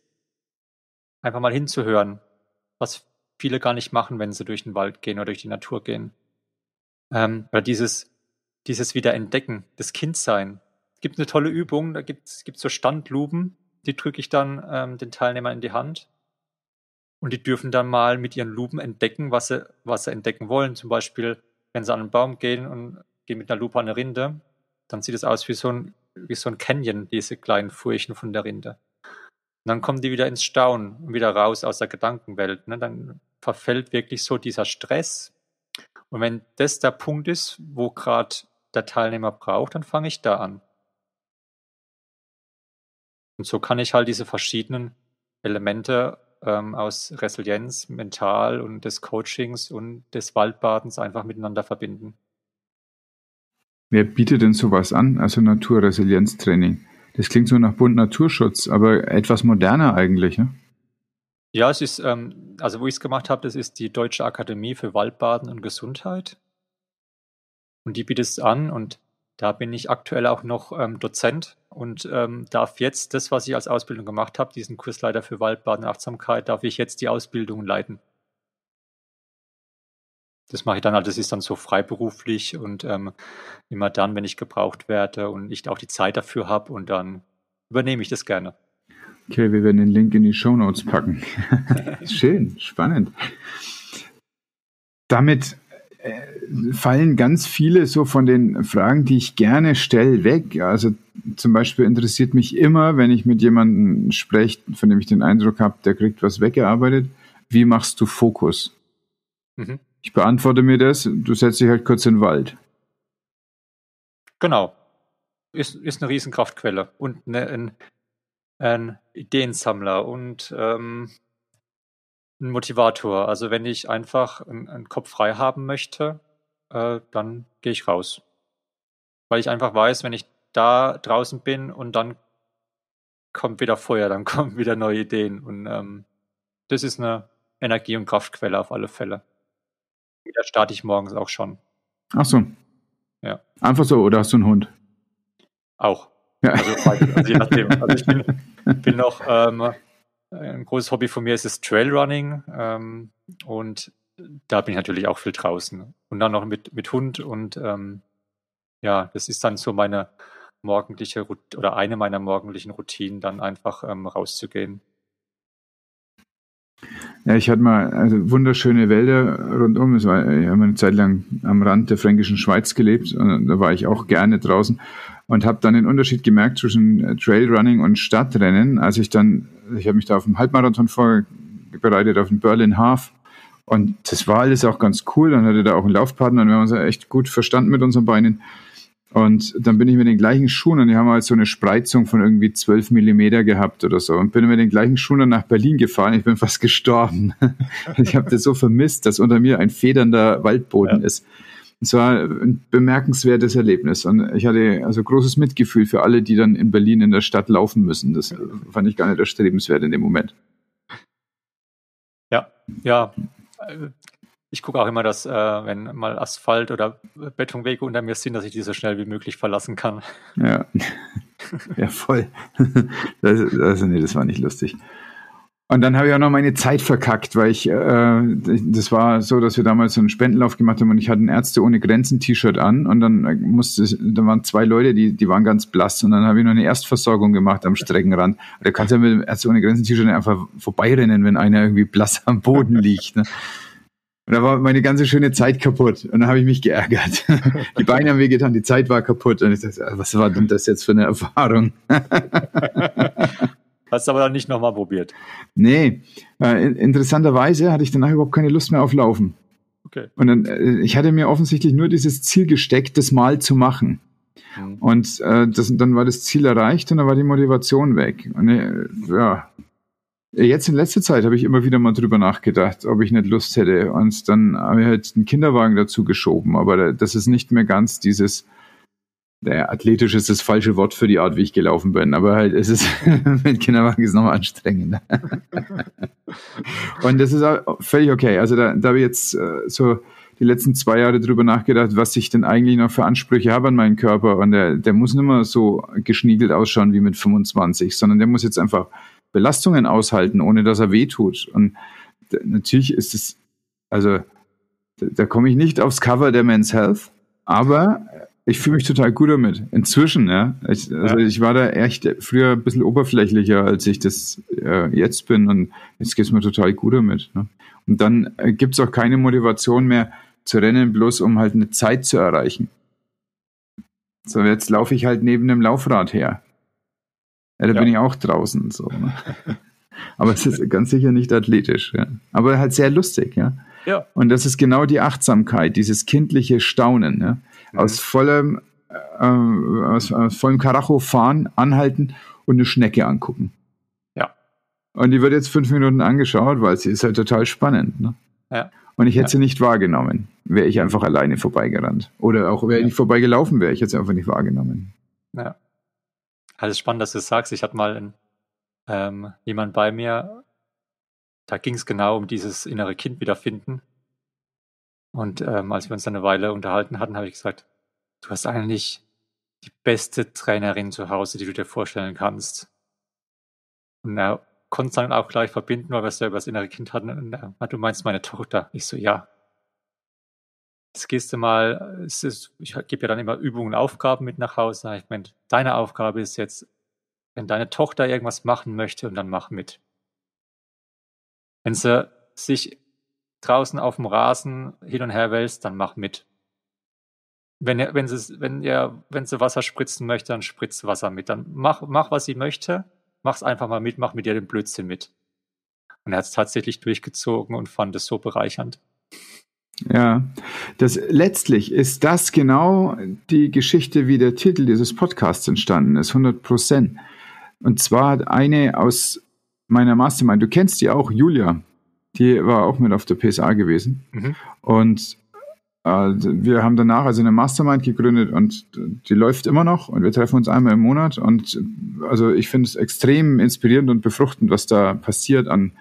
Einfach mal hinzuhören, was viele gar nicht machen, wenn sie durch den Wald gehen oder durch die Natur gehen. Ähm, oder dieses, dieses Wiederentdecken, das Kindsein. Es gibt eine tolle Übung, da gibt es so Standluben, die drücke ich dann ähm, den Teilnehmern in die Hand. Und die dürfen dann mal mit ihren Lupen entdecken, was sie, was sie entdecken wollen. Zum Beispiel, wenn sie an einen Baum gehen und gehen mit einer Lupe an eine Rinde, dann sieht es aus wie so ein, wie so ein Canyon, diese kleinen Furchen von der Rinde. Und dann kommen die wieder ins Staunen und wieder raus aus der Gedankenwelt. Ne? Dann verfällt wirklich so dieser Stress. Und wenn das der Punkt ist, wo gerade der Teilnehmer braucht, dann fange ich da an. Und so kann ich halt diese verschiedenen Elemente ähm, aus Resilienz, Mental und des Coachings und des Waldbadens einfach miteinander verbinden. Wer bietet denn sowas an, also Naturresilienztraining? Das klingt so nach Bund Naturschutz, aber etwas moderner eigentlich, ne? Ja, es ist, ähm, also wo ich es gemacht habe, das ist die Deutsche Akademie für Waldbaden und Gesundheit. Und die bietet es an und da bin ich aktuell auch noch ähm, Dozent und ähm, darf jetzt das, was ich als Ausbildung gemacht habe, diesen Kursleiter für Waldbaden und Achtsamkeit, darf ich jetzt die Ausbildung leiten. Das mache ich dann halt, das ist dann so freiberuflich und ähm, immer dann, wenn ich gebraucht werde und ich auch die Zeit dafür habe und dann übernehme ich das gerne. Okay, wir werden den Link in die Show Notes packen. [LAUGHS] Schön, spannend. Damit äh, fallen ganz viele so von den Fragen, die ich gerne stelle, weg. Also zum Beispiel interessiert mich immer, wenn ich mit jemandem spreche, von dem ich den Eindruck habe, der kriegt was weggearbeitet, wie machst du Fokus? Mhm. Ich beantworte mir das, du setzt dich halt kurz in den Wald. Genau. Ist, ist eine Riesenkraftquelle und eine, ein, ein Ideensammler und ähm, ein Motivator. Also wenn ich einfach einen, einen Kopf frei haben möchte, äh, dann gehe ich raus. Weil ich einfach weiß, wenn ich da draußen bin und dann kommt wieder Feuer, dann [LAUGHS] kommen wieder neue Ideen. Und ähm, das ist eine Energie- und Kraftquelle auf alle Fälle. Da starte ich morgens auch schon. Ach so. Ja. Einfach so, oder hast du einen Hund? Auch. Ja. Also, also je nachdem. [LAUGHS] Also ich bin, bin noch ähm, ein großes Hobby von mir ist das Trailrunning ähm, und da bin ich natürlich auch viel draußen. Und dann noch mit, mit Hund und ähm, ja, das ist dann so meine morgendliche oder eine meiner morgendlichen Routinen, dann einfach ähm, rauszugehen. Ja, ich hatte mal also wunderschöne Wälder rundum. Es war, ich habe eine Zeit lang am Rand der fränkischen Schweiz gelebt und da war ich auch gerne draußen und habe dann den Unterschied gemerkt zwischen Trailrunning und Stadtrennen, als ich dann, ich habe mich da auf dem Halbmarathon vorbereitet, auf dem Berlin Half und das war alles auch ganz cool. Dann hatte da auch einen Laufpartner und wir haben uns echt gut verstanden mit unseren Beinen. Und dann bin ich mit den gleichen Schuhen, und die haben halt so eine Spreizung von irgendwie 12 Millimeter gehabt oder so, und bin mit den gleichen Schuhen dann nach Berlin gefahren. Ich bin [LAUGHS] fast gestorben. [LAUGHS] ich habe das so vermisst, dass unter mir ein federnder Waldboden ja. ist. Es war ein bemerkenswertes Erlebnis. Und ich hatte also großes Mitgefühl für alle, die dann in Berlin in der Stadt laufen müssen. Das fand ich gar nicht erstrebenswert in dem Moment. Ja, ja ich gucke auch immer, dass, äh, wenn mal Asphalt oder Betonwege unter mir sind, dass ich die so schnell wie möglich verlassen kann. Ja, [LAUGHS] ja voll. [LAUGHS] Das, also, nee, das war nicht lustig. Und dann habe ich auch noch meine Zeit verkackt, weil ich, äh, das war so, dass wir damals so einen Spendenlauf gemacht haben und ich hatte ein Ärzte ohne Grenzen T-Shirt an und dann musste, da waren zwei Leute, die, die waren ganz blass und dann habe ich noch eine Erstversorgung gemacht am Streckenrand. Da kannst du ja mit dem Ärzte ohne Grenzen T-Shirt einfach vorbeirennen, wenn einer irgendwie blass am Boden liegt. Ne? Und da war meine ganze schöne Zeit kaputt. Und dann habe ich mich geärgert. [LAUGHS] Die Beine haben wehgetan, die Zeit war kaputt. Und ich dachte, was war denn das jetzt für eine Erfahrung? [LAUGHS] Hast du aber dann nicht nochmal probiert? Nee. Äh, interessanterweise hatte ich danach überhaupt keine Lust mehr auf Laufen. Okay. Und dann, äh, ich hatte mir offensichtlich nur dieses Ziel gesteckt, das mal zu machen. Mhm. Und äh, das, dann war das Ziel erreicht und dann war die Motivation weg. Und äh, ja, Jetzt in letzter Zeit habe ich immer wieder mal drüber nachgedacht, ob ich nicht Lust hätte. Und dann habe ich halt einen Kinderwagen dazu geschoben. Aber das ist nicht mehr ganz dieses, der athletisch ist das falsche Wort für die Art, wie ich gelaufen bin. Aber halt, es ist, [LAUGHS] mit Kinderwagen ist nochmal anstrengender. Und das ist auch völlig okay. Also da, da habe ich jetzt äh, so die letzten zwei Jahre drüber nachgedacht, was ich denn eigentlich noch für Ansprüche habe an meinen Körper. Und der, der muss nicht mehr so geschniegelt ausschauen wie mit 25, sondern der muss jetzt einfach Belastungen aushalten, ohne dass er wehtut. Und natürlich ist es, also da, da komme ich nicht aufs Cover der Men's Health, aber ich fühle mich total gut damit. Inzwischen, ja. Ich, also ich war da echt früher ein bisschen oberflächlicher, als ich das äh, jetzt bin. Und jetzt geht es mir total gut damit. Ne? Und dann äh, gibt es auch keine Motivation mehr zu rennen, bloß um halt eine Zeit zu erreichen. So, jetzt laufe ich halt neben dem Laufrad her. Ja, da ja. bin ich auch draußen. So, ne? [LAUGHS] Aber es ist ganz sicher nicht athletisch. Ja. Aber halt sehr lustig, ja. ja. Und das ist genau die Achtsamkeit, dieses kindliche Staunen. Ja? Mhm. Aus vollem, äh, aus, aus vollem Karacho fahren, anhalten und eine Schnecke angucken. Ja. Und die wird jetzt fünf Minuten angeschaut, weil sie ist halt total spannend. Ne? Ja. Und ich hätte ja. sie nicht wahrgenommen, wäre ich einfach alleine vorbeigerannt. Oder auch wäre ich nicht vorbeigelaufen, wäre ich jetzt einfach nicht wahrgenommen. Ja. Also spannend, dass du das sagst. Ich hatte mal einen, ähm, jemand bei mir, da ging es genau um dieses innere Kind wiederfinden. Und ähm, als wir uns dann eine Weile unterhalten hatten, habe ich gesagt, du hast eigentlich die beste Trainerin zu Hause, die du dir vorstellen kannst. Und er konnte es dann auch gleich verbinden, weil wir es über das innere Kind hatten. Und er, du meinst meine Tochter. Ich so, ja. Jetzt gehst du mal, ist, ich gebe ja dann immer Übungen, Aufgaben mit nach Hause. Ich meine, deine Aufgabe ist jetzt, wenn deine Tochter irgendwas machen möchte und dann mach mit. Wenn sie sich draußen auf dem Rasen hin und her wälzt, dann mach mit. Wenn, wenn, sie, wenn, ihr, wenn sie Wasser spritzen möchte, dann spritzt Wasser mit. Dann mach, mach, was sie möchte, mach's einfach mal mit, mach mit ihr den Blödsinn mit. Und er hat es tatsächlich durchgezogen und fand es so bereichernd. Ja, das letztlich ist das genau die Geschichte, wie der Titel dieses Podcasts entstanden ist, 100 Prozent. Und zwar eine aus meiner Mastermind. Du kennst die auch, Julia. Die war auch mit auf der PSA gewesen. Mhm. Und äh, wir haben danach also eine Mastermind gegründet und die läuft immer noch und wir treffen uns einmal im Monat. Und also ich finde es extrem inspirierend und befruchtend, was da passiert an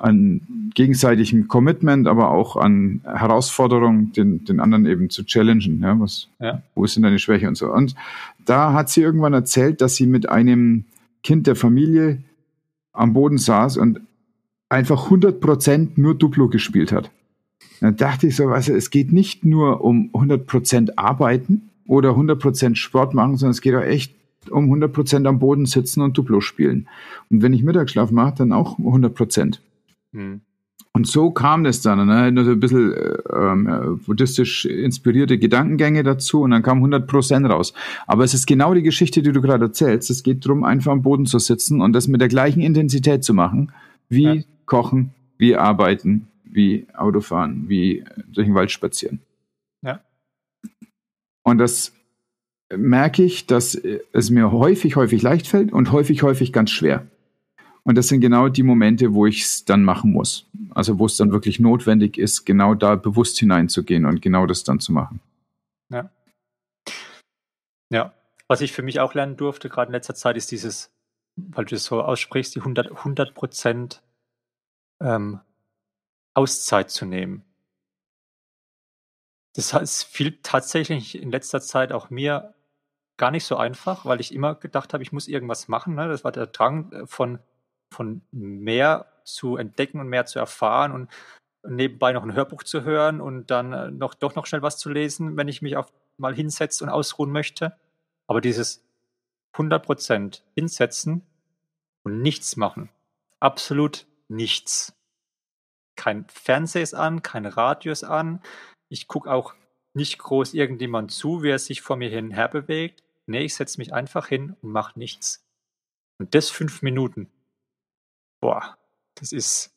an gegenseitigem Commitment, aber auch an Herausforderungen, den, den anderen eben zu challengen. Ja, was, ja. Wo ist denn deine Schwäche und so. Und da hat sie irgendwann erzählt, dass sie mit einem Kind der Familie am Boden saß und einfach 100 Prozent nur Duplo gespielt hat. Dann dachte ich so, also es geht nicht nur um 100 Prozent arbeiten oder 100 Prozent Sport machen, sondern es geht auch echt um 100 Prozent am Boden sitzen und Duplo spielen. Und wenn ich Mittagsschlaf mache, dann auch 100 Prozent. Mhm. Und so kam das dann, ne? nur so ein bisschen ähm, buddhistisch inspirierte Gedankengänge dazu und dann kam 100 Prozent raus. Aber es ist genau die Geschichte, die du gerade erzählst. Es geht darum, einfach am Boden zu sitzen und das mit der gleichen Intensität zu machen, wie ja. Kochen, wie Arbeiten, wie Autofahren, wie durch den Wald spazieren. Ja. Und das merke ich, dass es mir häufig, häufig leicht fällt und häufig, häufig ganz schwer. Und das sind genau die Momente, wo ich es dann machen muss. Also wo es dann wirklich notwendig ist, genau da bewusst hineinzugehen und genau das dann zu machen. Ja. Ja. Was ich für mich auch lernen durfte, gerade in letzter Zeit, ist dieses, weil du das so aussprichst, die 100, 100 Prozent ähm, Auszeit zu nehmen. Das heißt, fiel tatsächlich in letzter Zeit auch mir gar nicht so einfach, weil ich immer gedacht habe, ich muss irgendwas machen. Ne? Das war der Drang äh, von von mehr zu entdecken und mehr zu erfahren und nebenbei noch ein Hörbuch zu hören und dann äh, noch doch noch schnell was zu lesen, wenn ich mich auf mal hinsetze und ausruhen möchte. Aber dieses 100% hinsetzen und nichts machen. Absolut nichts. Kein Fernseher ist an, kein Radio ist an. Ich gucke auch nicht groß irgendjemand zu, wie er sich vor mir hin her bewegt. Nee, ich setze mich einfach hin und mache nichts. Und das fünf Minuten boah, das ist,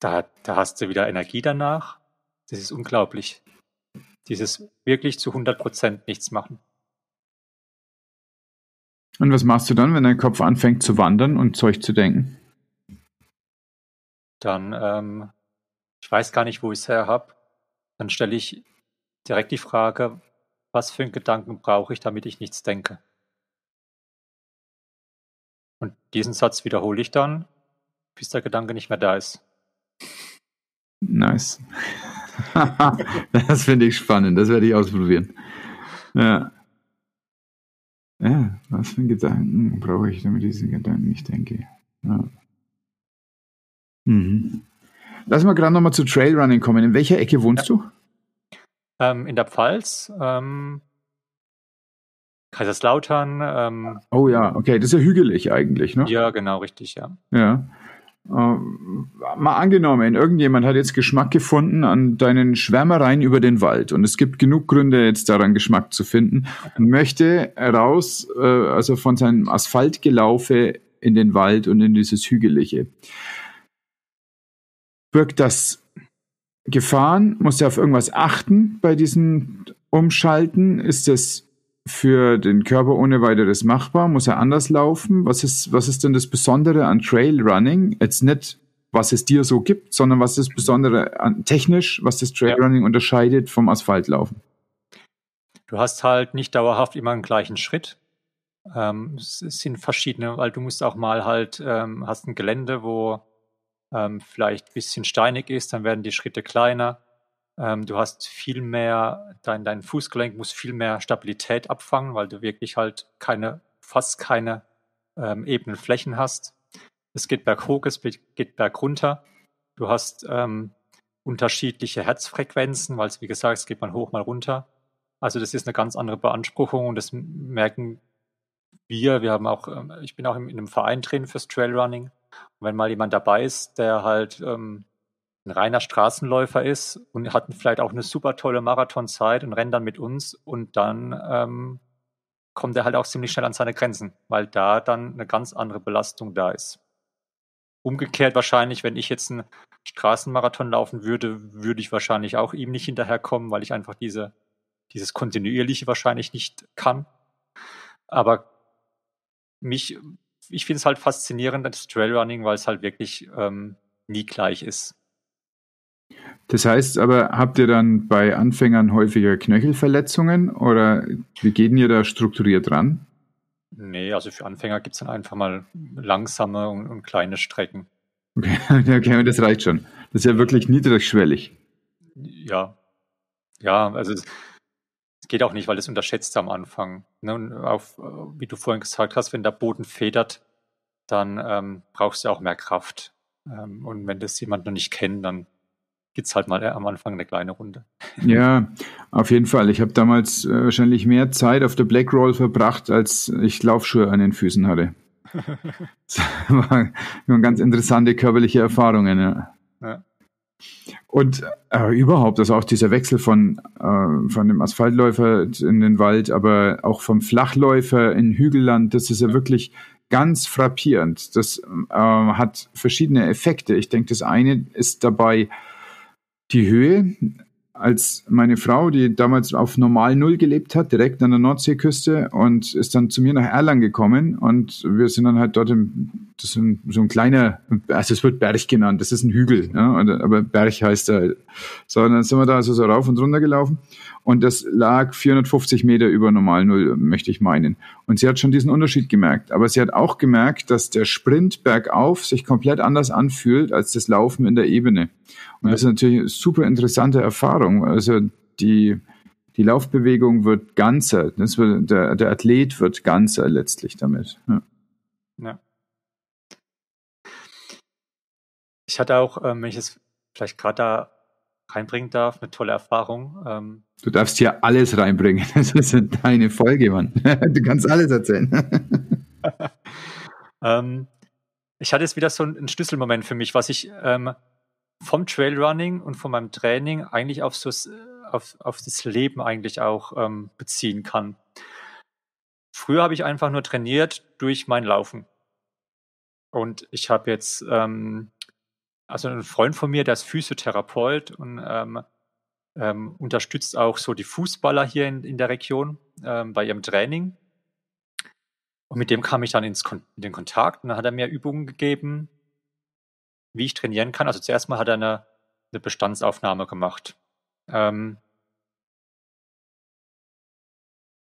da, da hast du wieder Energie danach. Das ist unglaublich. Dieses wirklich zu 100 Prozent nichts machen. Und was machst du dann, wenn dein Kopf anfängt zu wandern und Zeug zu denken? Dann, ähm, ich weiß gar nicht, wo ich es her habe. Dann stelle ich direkt die Frage, was für einen Gedanken brauche ich, damit ich nichts denke? Und diesen Satz wiederhole ich dann, bis der Gedanke nicht mehr da ist. Nice. [LAUGHS] das finde ich spannend, das werde ich ausprobieren. Ja. Ja, was für Gedanken brauche ich, damit ich diesen Gedanken nicht denke? Ja. Mhm. Lass mal gerade nochmal zu Trailrunning kommen. In welcher Ecke wohnst ja. du? Ähm, in der Pfalz. Ähm, Kaiserslautern. Ähm, oh ja, okay, das ist ja hügelig eigentlich, ne? Ja, genau, richtig, ja. Ja. Äh, mal angenommen, irgendjemand hat jetzt Geschmack gefunden an deinen Schwärmereien über den Wald und es gibt genug Gründe jetzt daran Geschmack zu finden und möchte raus, äh, also von seinem Asphaltgelaufe in den Wald und in dieses Hügelige. Birgt das Gefahren? Muss er auf irgendwas achten bei diesem Umschalten? Ist es für den Körper ohne weiteres machbar? Muss er anders laufen? Was ist, was ist denn das Besondere an Trailrunning? Jetzt nicht, was es dir so gibt, sondern was ist das Besondere an technisch, was das Trailrunning unterscheidet vom Asphaltlaufen? Du hast halt nicht dauerhaft immer einen gleichen Schritt. Ähm, es sind verschiedene, weil du musst auch mal halt, ähm, hast ein Gelände, wo ähm, vielleicht ein bisschen steinig ist, dann werden die Schritte kleiner ähm, du hast viel mehr, dein, dein Fußgelenk muss viel mehr Stabilität abfangen, weil du wirklich halt keine, fast keine ähm, ebenen Flächen hast. Es geht berghoch, es geht bergunter. Du hast ähm, unterschiedliche Herzfrequenzen, weil es, wie gesagt, es geht mal hoch, mal runter. Also das ist eine ganz andere Beanspruchung und das merken wir, wir haben auch, ähm, ich bin auch in, einem Verein drin fürs Trailrunning. Und wenn mal jemand dabei ist, der halt ähm, ein reiner Straßenläufer ist und hat vielleicht auch eine super tolle Marathonzeit und rennt dann mit uns und dann ähm, kommt er halt auch ziemlich schnell an seine Grenzen, weil da dann eine ganz andere Belastung da ist. Umgekehrt wahrscheinlich, wenn ich jetzt einen Straßenmarathon laufen würde, würde ich wahrscheinlich auch ihm nicht hinterherkommen, weil ich einfach diese, dieses Kontinuierliche wahrscheinlich nicht kann. Aber mich, ich finde es halt faszinierend, das Trailrunning, weil es halt wirklich ähm, nie gleich ist. Das heißt aber, habt ihr dann bei Anfängern häufiger Knöchelverletzungen oder wie geht ihr da strukturiert ran? Nee, also für Anfänger gibt es dann einfach mal langsame und, und, kleine Strecken. Okay, [LAUGHS] okay, das reicht schon. Das ist ja wirklich niedrigschwellig. Ja. Ja, also es, es geht auch nicht, weil das unterschätzt am Anfang. Ne? Und auf, wie du vorhin gesagt hast, wenn der Boden federt, dann ähm, brauchst du auch mehr Kraft. Ähm, und wenn das jemand noch nicht kennt, dann gibt es halt mal am Anfang eine kleine Runde. [LAUGHS] Ja, auf jeden Fall. Ich habe damals äh, wahrscheinlich mehr Zeit auf der Black Roll verbracht, als ich Laufschuhe an den Füßen hatte. [LAUGHS] das waren ganz interessante körperliche Erfahrungen. Ja. ja. Und äh, überhaupt, also auch dieser Wechsel von, äh, von dem Asphaltläufer in den Wald, aber auch vom Flachläufer in Hügelland, das ist ja, ja. wirklich ganz frappierend. Das äh, hat verschiedene Effekte. Ich denke, das eine ist dabei, die Höhe, als meine Frau, die damals auf normal Null gelebt hat, direkt an der Nordseeküste und ist dann zu mir nach Erlangen gekommen und wir sind dann halt dort im, das ist ein, so ein kleiner, also es wird Berg genannt, das ist ein Hügel, ja, aber Berg heißt er. So, und dann sind wir da also so rauf und runter gelaufen und das lag 450 Meter über normal Null, möchte ich meinen. Und sie hat schon diesen Unterschied gemerkt. Aber sie hat auch gemerkt, dass der Sprint bergauf sich komplett anders anfühlt als das Laufen in der Ebene. Und das ist natürlich eine super interessante Erfahrung. Also die, die Laufbewegung wird ganzer. Das wird, der, der Athlet wird ganzer letztlich damit. Ja. ja. Ich hatte auch, ähm, wenn ich es vielleicht gerade da reinbringen darf, eine tolle Erfahrung. Ähm, du darfst hier alles reinbringen. [LAUGHS] Das ist deine Folge, Mann. [LAUGHS] Du kannst alles erzählen. [LAUGHS] ähm, ich hatte jetzt wieder so einen Schlüsselmoment für mich, was ich ähm, vom Trailrunning und von meinem Training eigentlich auf, so, auf, auf das Leben eigentlich auch ähm, beziehen kann. Früher habe ich einfach nur trainiert durch mein Laufen. Und ich habe jetzt ähm, also ein Freund von mir, der ist Physiotherapeut und ähm, ähm, unterstützt auch so die Fußballer hier in, in der Region ähm, bei ihrem Training. Und mit dem kam ich dann ins Kon in den Kontakt und dann hat er mir Übungen gegeben, wie ich trainieren kann. Also zuerst mal hat er eine, eine Bestandsaufnahme gemacht. Ähm,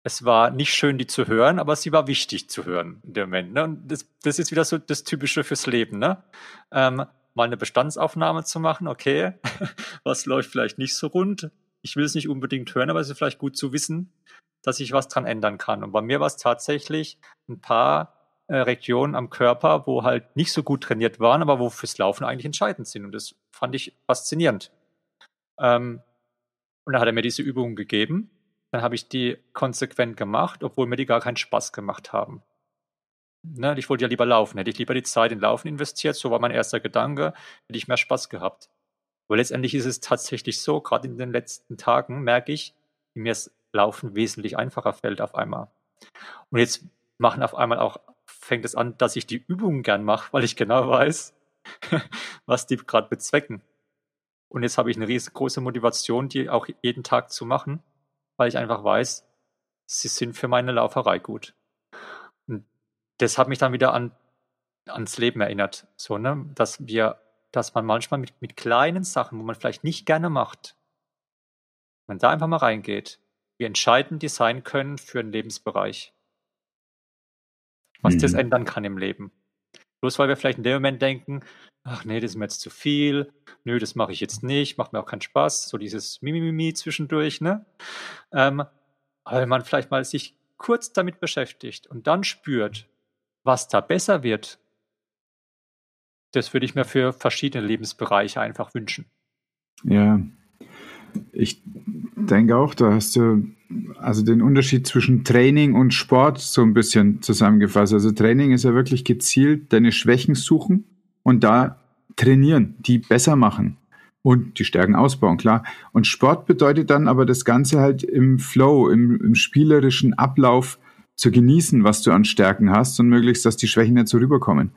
es war nicht schön, die zu hören, aber sie war wichtig zu hören in dem Moment. Ne? Und das, das ist wieder so das Typische fürs Leben. Ne? Ähm, mal eine Bestandsaufnahme zu machen. Okay, [LAUGHS] was läuft vielleicht nicht so rund? Ich will es nicht unbedingt hören, aber es ist vielleicht gut zu wissen, dass ich was dran ändern kann. Und bei mir war es tatsächlich ein paar Regionen am Körper, wo halt nicht so gut trainiert waren, aber wo fürs Laufen eigentlich entscheidend sind. Und das fand ich faszinierend. Ähm, und dann hat er mir diese Übungen gegeben. Dann habe ich die konsequent gemacht, obwohl mir die gar keinen Spaß gemacht haben. Ne, ich wollte ja lieber laufen. Hätte ich lieber die Zeit in Laufen investiert, so war mein erster Gedanke, hätte ich mehr Spaß gehabt. Aber letztendlich ist es tatsächlich so, gerade in den letzten Tagen merke ich, wie mir das Laufen wesentlich einfacher fällt auf einmal. Und jetzt machen auf einmal auch, fängt es an, dass ich die Übungen gern mache, weil ich genau weiß, [LAUGHS] was die gerade bezwecken. Und jetzt habe ich eine riesengroße Motivation, die auch jeden Tag zu machen, weil ich einfach weiß, sie sind für meine Lauferei gut das hat mich dann wieder an, ans Leben erinnert. So, ne? Dass wir, dass man manchmal mit, mit kleinen Sachen, wo man vielleicht nicht gerne macht, wenn man da einfach mal reingeht, wie entscheidend die sein können für einen Lebensbereich. Was mhm. das ändern kann im Leben. Bloß weil wir vielleicht in dem Moment denken, ach nee, das ist mir jetzt zu viel, nö, das mache ich jetzt nicht, macht mir auch keinen Spaß, so dieses Mimimi zwischendurch, ne? Ähm, aber wenn man vielleicht mal sich kurz damit beschäftigt und dann spürt, was da besser wird, das würde ich mir für verschiedene Lebensbereiche einfach wünschen. Ja, Ich denke auch, da hast du also den Unterschied zwischen Training und Sport so ein bisschen zusammengefasst. Also Training ist ja wirklich gezielt deine Schwächen suchen und da trainieren, die besser machen und die Stärken ausbauen, klar. Und Sport bedeutet dann aber das Ganze halt im Flow, im, im spielerischen Ablauf zu genießen, was du an Stärken hast und möglichst, dass die Schwächen nicht so rüberkommen.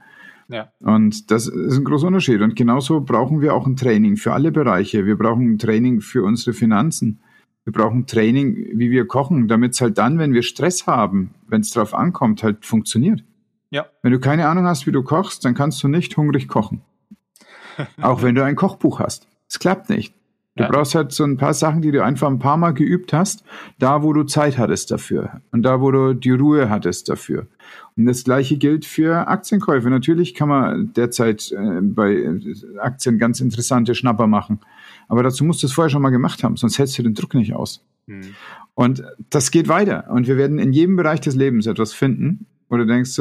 Ja. Und das ist ein großer Unterschied. Und genauso brauchen wir auch ein Training für alle Bereiche. Wir brauchen ein Training für unsere Finanzen. Wir brauchen Training, wie wir kochen, damit es halt dann, wenn wir Stress haben, wenn es drauf ankommt, halt funktioniert. Ja. Wenn du keine Ahnung hast, wie du kochst, dann kannst du nicht hungrig kochen. [LAUGHS] auch wenn du ein Kochbuch hast. Es klappt nicht. Du ja. brauchst halt so ein paar Sachen, die du einfach ein paar Mal geübt hast, da wo du Zeit hattest dafür und da wo du die Ruhe hattest dafür. Und das gleiche gilt für Aktienkäufe. Natürlich kann man derzeit äh, bei Aktien ganz interessante Schnapper machen, aber dazu musst du es vorher schon mal gemacht haben, sonst hältst du den Druck nicht aus. Mhm. Und das geht weiter und wir werden in jedem Bereich des Lebens etwas finden, wo du denkst,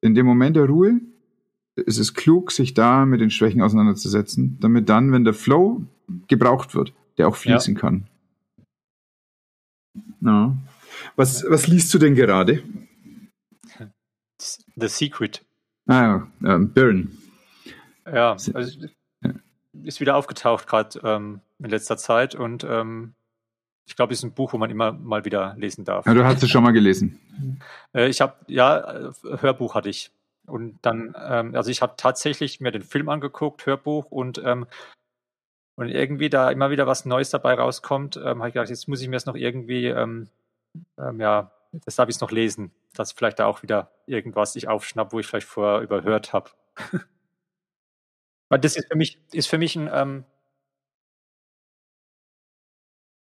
in dem Moment der Ruhe ist es klug, sich da mit den Schwächen auseinanderzusetzen, damit dann, wenn der Flow gebraucht wird, der auch fließen ja. kann. Ja. Was, was liest du denn gerade? The Secret. Ah, ja, ähm, Burn. Ja, also ist wieder aufgetaucht gerade ähm, in letzter Zeit und ähm, ich glaube, es ist ein Buch, wo man immer mal wieder lesen darf. Ja, du hast es schon mal gelesen. Äh, ich habe, ja, Hörbuch hatte ich. Und dann, ähm, also ich habe tatsächlich mir den Film angeguckt, Hörbuch und ähm, und irgendwie da immer wieder was Neues dabei rauskommt, ähm, habe ich gedacht, jetzt muss ich mir das noch irgendwie, ähm, ähm, ja, das darf ich es noch lesen, dass vielleicht da auch wieder irgendwas ich aufschnapp, wo ich vielleicht vorher überhört habe. [LAUGHS] Weil das ist für mich, ist für mich ein, ähm,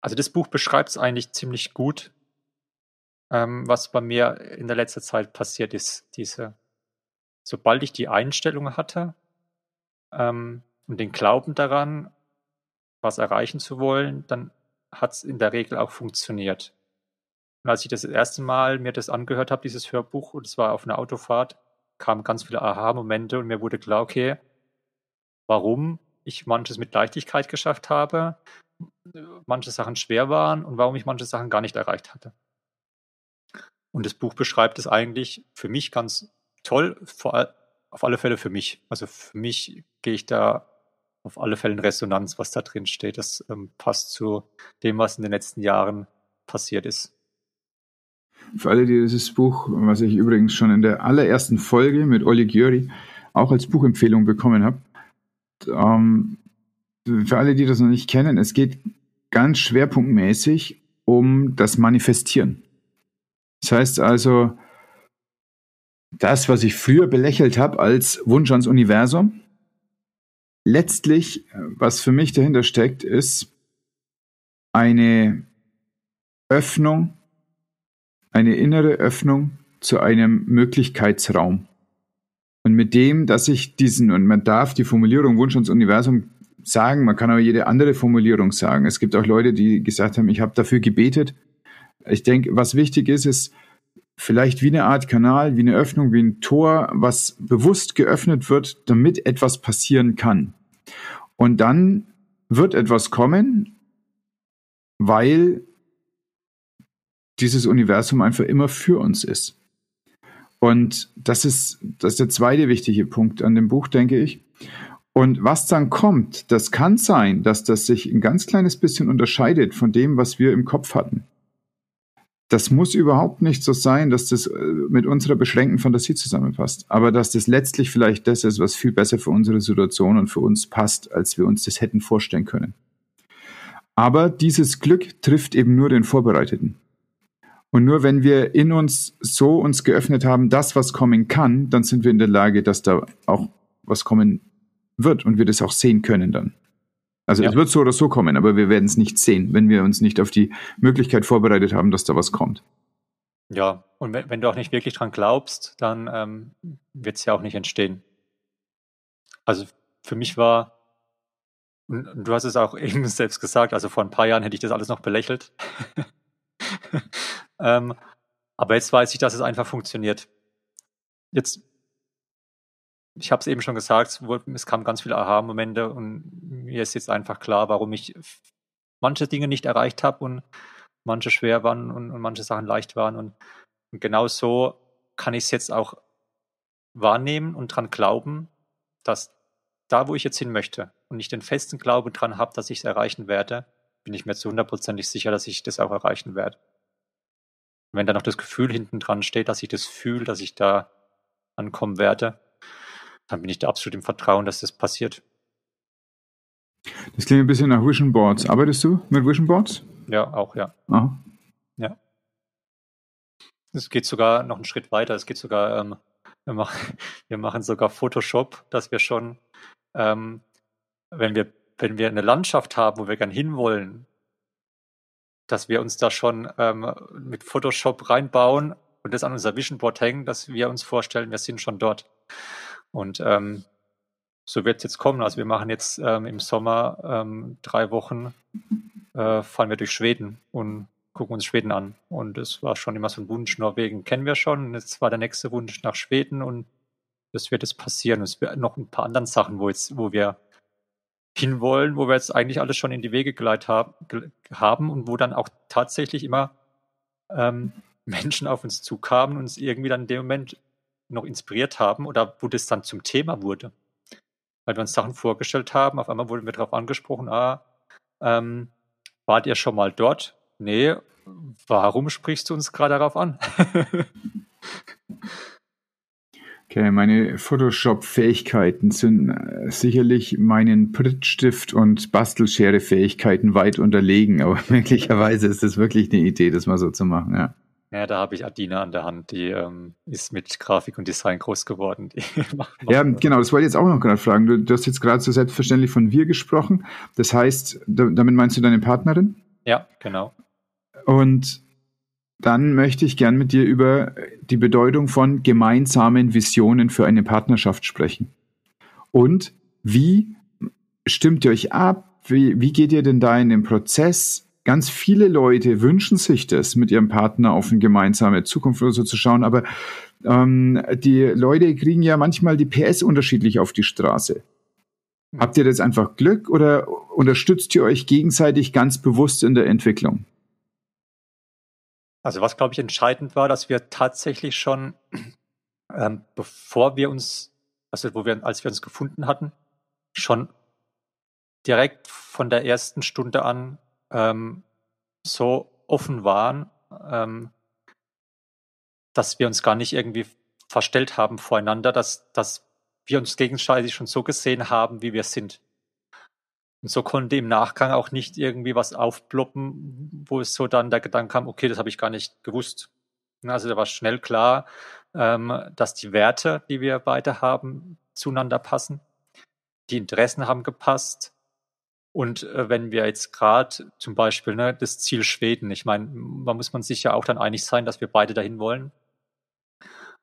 also das Buch beschreibt es eigentlich ziemlich gut, ähm, was bei mir in der letzten Zeit passiert ist. Diese, sobald ich die Einstellung hatte ähm, und den Glauben daran, was erreichen zu wollen, dann hat es in der Regel auch funktioniert. Und als ich das, erste Mal mir das angehört habe, dieses Hörbuch, und es war auf einer Autofahrt, kamen ganz viele Aha-Momente und mir wurde klar, okay, warum ich manches mit Leichtigkeit geschafft habe, manche Sachen schwer waren und warum ich manche Sachen gar nicht erreicht hatte. Und das Buch beschreibt es eigentlich für mich ganz toll, vor, auf alle Fälle für mich. Also für mich gehe ich da auf alle Fälle in Resonanz, was da drin steht. Das ähm, passt zu dem, was in den letzten Jahren passiert ist. Für alle, die dieses Buch, was ich übrigens schon in der allerersten Folge mit Olli Györi auch als Buchempfehlung bekommen habe, ähm, für alle, die das noch nicht kennen, es geht ganz schwerpunktmäßig um das Manifestieren. Das heißt also, das, was ich früher belächelt habe als Wunsch ans Universum, letztlich, was für mich dahinter steckt, ist eine Öffnung, eine innere Öffnung zu einem Möglichkeitsraum. Und mit dem, dass ich diesen, und man darf die Formulierung Wunsch ans Universum sagen, man kann aber jede andere Formulierung sagen. Es gibt auch Leute, die gesagt haben, ich habe dafür gebetet. Ich denke, was wichtig ist, ist, vielleicht wie eine Art Kanal, wie eine Öffnung, wie ein Tor, was bewusst geöffnet wird, damit etwas passieren kann. Und dann wird etwas kommen, weil dieses Universum einfach immer für uns ist. Und das ist, das ist der zweite wichtige Punkt an dem Buch, denke ich. Und was dann kommt, das kann sein, dass das sich ein ganz kleines bisschen unterscheidet von dem, was wir im Kopf hatten das muss überhaupt nicht so sein, dass das äh, mit unserer beschränkten Fantasie zusammenpasst. Aber dass das letztlich vielleicht das ist, was viel besser für unsere Situation und für uns passt, als wir uns das hätten vorstellen können. Aber dieses Glück trifft eben nur den Vorbereiteten. Und nur wenn wir in uns so uns geöffnet haben, das, was kommen kann, dann sind wir in der Lage, dass da auch was kommen wird und wir das auch sehen können dann. Also ja. es wird so oder so kommen, aber wir werden es nicht sehen, wenn wir uns nicht auf die Möglichkeit vorbereitet haben, dass da was kommt. Ja, und wenn, wenn du auch nicht wirklich dran glaubst, dann ähm, wird es ja auch nicht entstehen. Also für mich war, und, du hast es auch [LAUGHS] eben selbst gesagt, also vor ein paar Jahren hätte ich das alles noch belächelt. [LAUGHS] ähm, aber jetzt weiß ich, dass es einfach funktioniert. Jetzt ich habe es eben schon gesagt, es kamen ganz viele Aha-Momente und mir ist jetzt einfach klar, warum ich manche Dinge nicht erreicht habe und manche schwer waren und, und manche Sachen leicht waren. Und, und genau so kann ich es jetzt auch wahrnehmen und dran glauben, dass da, wo ich jetzt hin möchte und ich den festen Glauben dran habe, dass ich es erreichen werde, bin ich mir zu hundertprozentig sicher, dass ich das auch erreichen werde. Wenn da noch das Gefühl hinten dran steht, dass ich das fühle, dass ich da ankommen werde, dann bin ich da absolut im Vertrauen, dass das passiert. Das klingt ein bisschen nach Vision Boards. Arbeitest du mit Vision Boards? Ja, auch, ja. Aha. Ja. Es geht sogar noch einen Schritt weiter. Es geht sogar, ähm, wir, machen, [LAUGHS] wir machen sogar Photoshop, dass wir schon, ähm, wenn wir, wenn wir eine Landschaft haben, wo wir gern hinwollen, dass wir uns da schon ähm, mit Photoshop reinbauen und das an unser Vision Board hängen, dass wir uns vorstellen, wir sind schon dort. Und ähm, so wird es jetzt kommen. Also wir machen jetzt ähm, im Sommer ähm, drei Wochen, [LAUGHS] äh, fahren wir durch Schweden und gucken uns Schweden an. Und es war schon immer so ein Wunsch. Norwegen kennen wir schon. Und jetzt war der nächste Wunsch nach Schweden und das wird jetzt passieren. Es wird noch ein paar andere Sachen, wo jetzt, wo wir hinwollen, wo wir jetzt eigentlich alles schon in die Wege geleitet haben und wo dann auch tatsächlich immer ähm, Menschen auf uns zukamen und uns irgendwie dann in dem Moment noch inspiriert haben oder wo das dann zum Thema wurde weil wir uns Sachen vorgestellt haben. Auf einmal wurden wir darauf angesprochen, ah, ähm, wart ihr schon mal dort? Nee, warum sprichst du uns gerade darauf an? [LAUGHS] okay, meine Photoshop-Fähigkeiten sind äh, sicherlich meinen Prittstift- und Bastelschere-Fähigkeiten weit unterlegen, aber [LAUGHS] möglicherweise ist das wirklich eine Idee, das mal so zu machen, ja. Ja, da habe ich Adina an der Hand, die ähm, ist mit Grafik und Design groß geworden. [LAUGHS] ja, genau, das wollte ich jetzt auch noch gerade fragen. Du, du, hast jetzt gerade so selbstverständlich von wir gesprochen. Das heißt, damit meinst du deine Partnerin? Ja, genau. Und dann möchte ich gern mit dir über die Bedeutung von gemeinsamen Visionen für eine Partnerschaft sprechen. Und wie stimmt ihr euch ab? Wie, wie geht ihr denn da in den Prozess? Ganz viele Leute wünschen sich das, mit ihrem Partner auf eine gemeinsame Zukunft oder so zu schauen, aber ähm, die Leute kriegen ja manchmal die PS unterschiedlich auf die Straße. Habt ihr das einfach Glück oder unterstützt ihr euch gegenseitig ganz bewusst in der Entwicklung? Also was, glaube ich, entscheidend war, dass wir tatsächlich schon, ähm, bevor wir uns, also wo wir, als wir uns gefunden hatten, schon direkt von der ersten Stunde an ähm, so offen waren, ähm, dass wir uns gar nicht irgendwie verstellt haben voreinander, dass, dass wir uns gegenseitig schon so gesehen haben, wie wir sind. Und so konnte im Nachgang auch nicht irgendwie was aufploppen, wo es so dann der Gedanke kam, okay, das habe ich gar nicht gewusst. Also da war schnell klar, ähm, dass die Werte, die wir beide haben, zueinander passen. Die Interessen haben gepasst. Und äh, wenn wir jetzt gerade zum Beispiel ne, das Ziel Schweden, ich meine, da muss man sich ja auch dann einig sein, dass wir beide dahin wollen.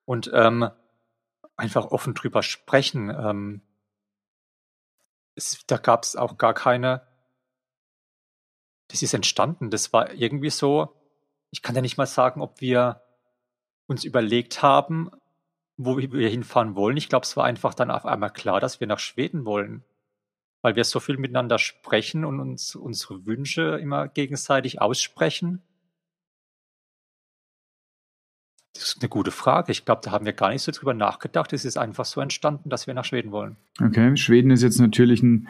Und ähm, einfach offen drüber sprechen. Ähm, es, da gab es auch gar keine. Das ist entstanden. Das war irgendwie so. Ich kann ja nicht mal sagen, ob wir uns überlegt haben, wo wir hinfahren wollen. Ich glaube, es war einfach dann auf einmal klar, dass wir nach Schweden wollen weil wir so viel miteinander sprechen und uns unsere Wünsche immer gegenseitig aussprechen? Das ist eine gute Frage. Ich glaube, da haben wir gar nicht so drüber nachgedacht. Es ist einfach so entstanden, dass wir nach Schweden wollen. Okay, Schweden ist jetzt natürlich ein,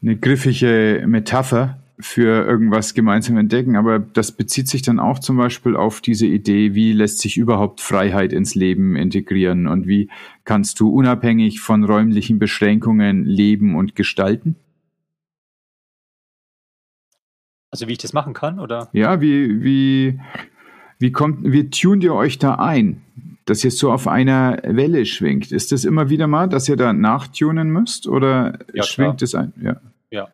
eine griffige Metapher für irgendwas gemeinsam entdecken, aber das bezieht sich dann auch zum Beispiel auf diese Idee, wie lässt sich überhaupt Freiheit ins Leben integrieren und wie kannst du unabhängig von räumlichen Beschränkungen leben und gestalten? Also wie ich das machen kann, oder? Ja, wie, wie, wie kommt, wie tunt ihr euch da ein, dass ihr so auf einer Welle schwingt? Ist das immer wieder mal, dass ihr da nachtunen müsst oder ja, schwingt es ein? Ja. Ja,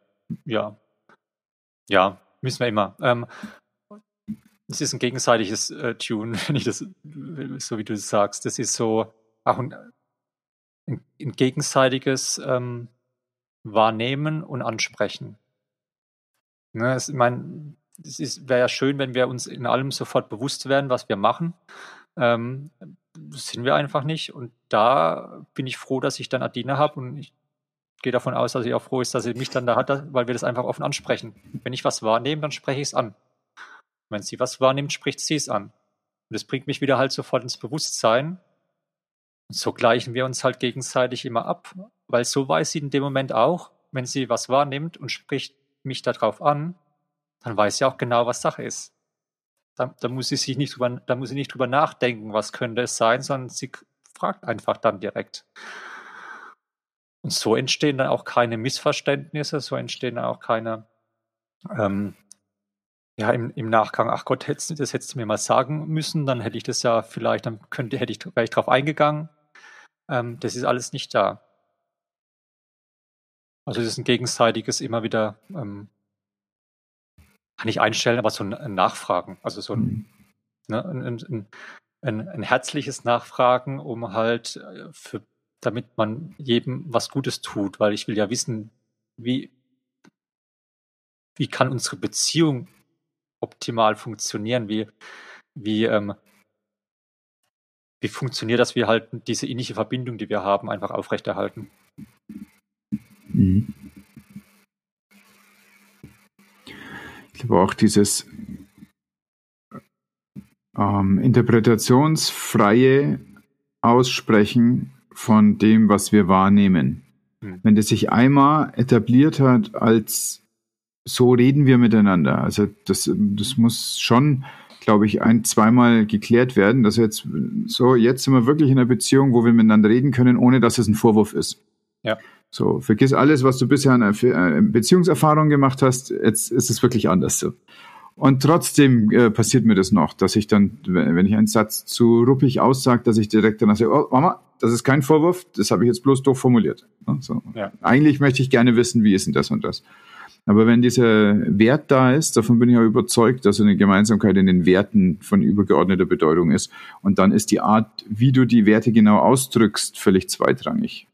ja, ja, müssen wir immer. Ähm, es ist ein gegenseitiges äh, Tune, [LAUGHS] wenn ich das, so wie du es sagst. Das ist so auch ein, ein, ein gegenseitiges ähm, Wahrnehmen und Ansprechen. Ne, es, ich meine, es wäre ja schön, wenn wir uns in allem sofort bewusst werden, was wir machen. Ähm, sind wir einfach nicht. Und da bin ich froh, dass ich dann Adina habe und ich gehe davon aus, dass sie auch froh ist, dass sie mich dann da hat, weil wir das einfach offen ansprechen. Wenn ich was wahrnehme, dann spreche ich es an. Wenn sie was wahrnimmt, spricht sie es an. Und das bringt mich wieder halt sofort ins Bewusstsein. Und so gleichen wir uns halt gegenseitig immer ab, weil so weiß sie in dem Moment auch, wenn sie was wahrnimmt und spricht mich darauf an, dann weiß sie auch genau, was Sache ist. Da, da muss sie sich nicht drüber, da muss sie nicht drüber nachdenken, was könnte es sein, sondern sie fragt einfach dann direkt. Und so entstehen dann auch keine Missverständnisse, so entstehen dann auch keine, ähm, ja, im, im Nachgang, ach Gott, hättest, das hättest du mir mal sagen müssen, dann hätte ich das ja vielleicht, dann könnte, hätte ich, wäre ich drauf eingegangen. Ähm, das ist alles nicht da. Also es ist ein gegenseitiges immer wieder, ähm, kann ich einstellen, aber so ein, Nachfragen, also so ein, mhm. ne, ein, ein, ein, ein herzliches Nachfragen, um halt äh, für damit man jedem was Gutes tut, weil ich will ja wissen, wie, wie kann unsere Beziehung optimal funktionieren, wie, wie, ähm, wie funktioniert, dass wir halt diese ähnliche Verbindung, die wir haben, einfach aufrechterhalten. Ich glaube auch dieses ähm, interpretationsfreie Aussprechen von dem, was wir wahrnehmen. Mhm. Wenn das sich einmal etabliert hat als so reden wir miteinander. Also das, das muss schon, glaube ich, ein, zweimal geklärt werden, dass jetzt so, jetzt sind wir wirklich in einer Beziehung, wo wir miteinander reden können, ohne dass es ein Vorwurf ist. Ja. So, vergiss alles, was du bisher an äh, Beziehungserfahrung gemacht hast. Jetzt ist es wirklich anders so. Und trotzdem äh, passiert mir das noch, dass ich dann, wenn ich einen Satz zu ruppig aussage, dass ich direkt danach sage, oh Mama, das ist kein Vorwurf, das habe ich jetzt bloß doof formuliert. So. Ja. Eigentlich möchte ich gerne wissen, wie ist denn das und das. Aber wenn dieser Wert da ist, davon bin ich auch überzeugt, dass eine Gemeinsamkeit in den Werten von übergeordneter Bedeutung ist. Und dann ist die Art, wie du die Werte genau ausdrückst, völlig zweitrangig.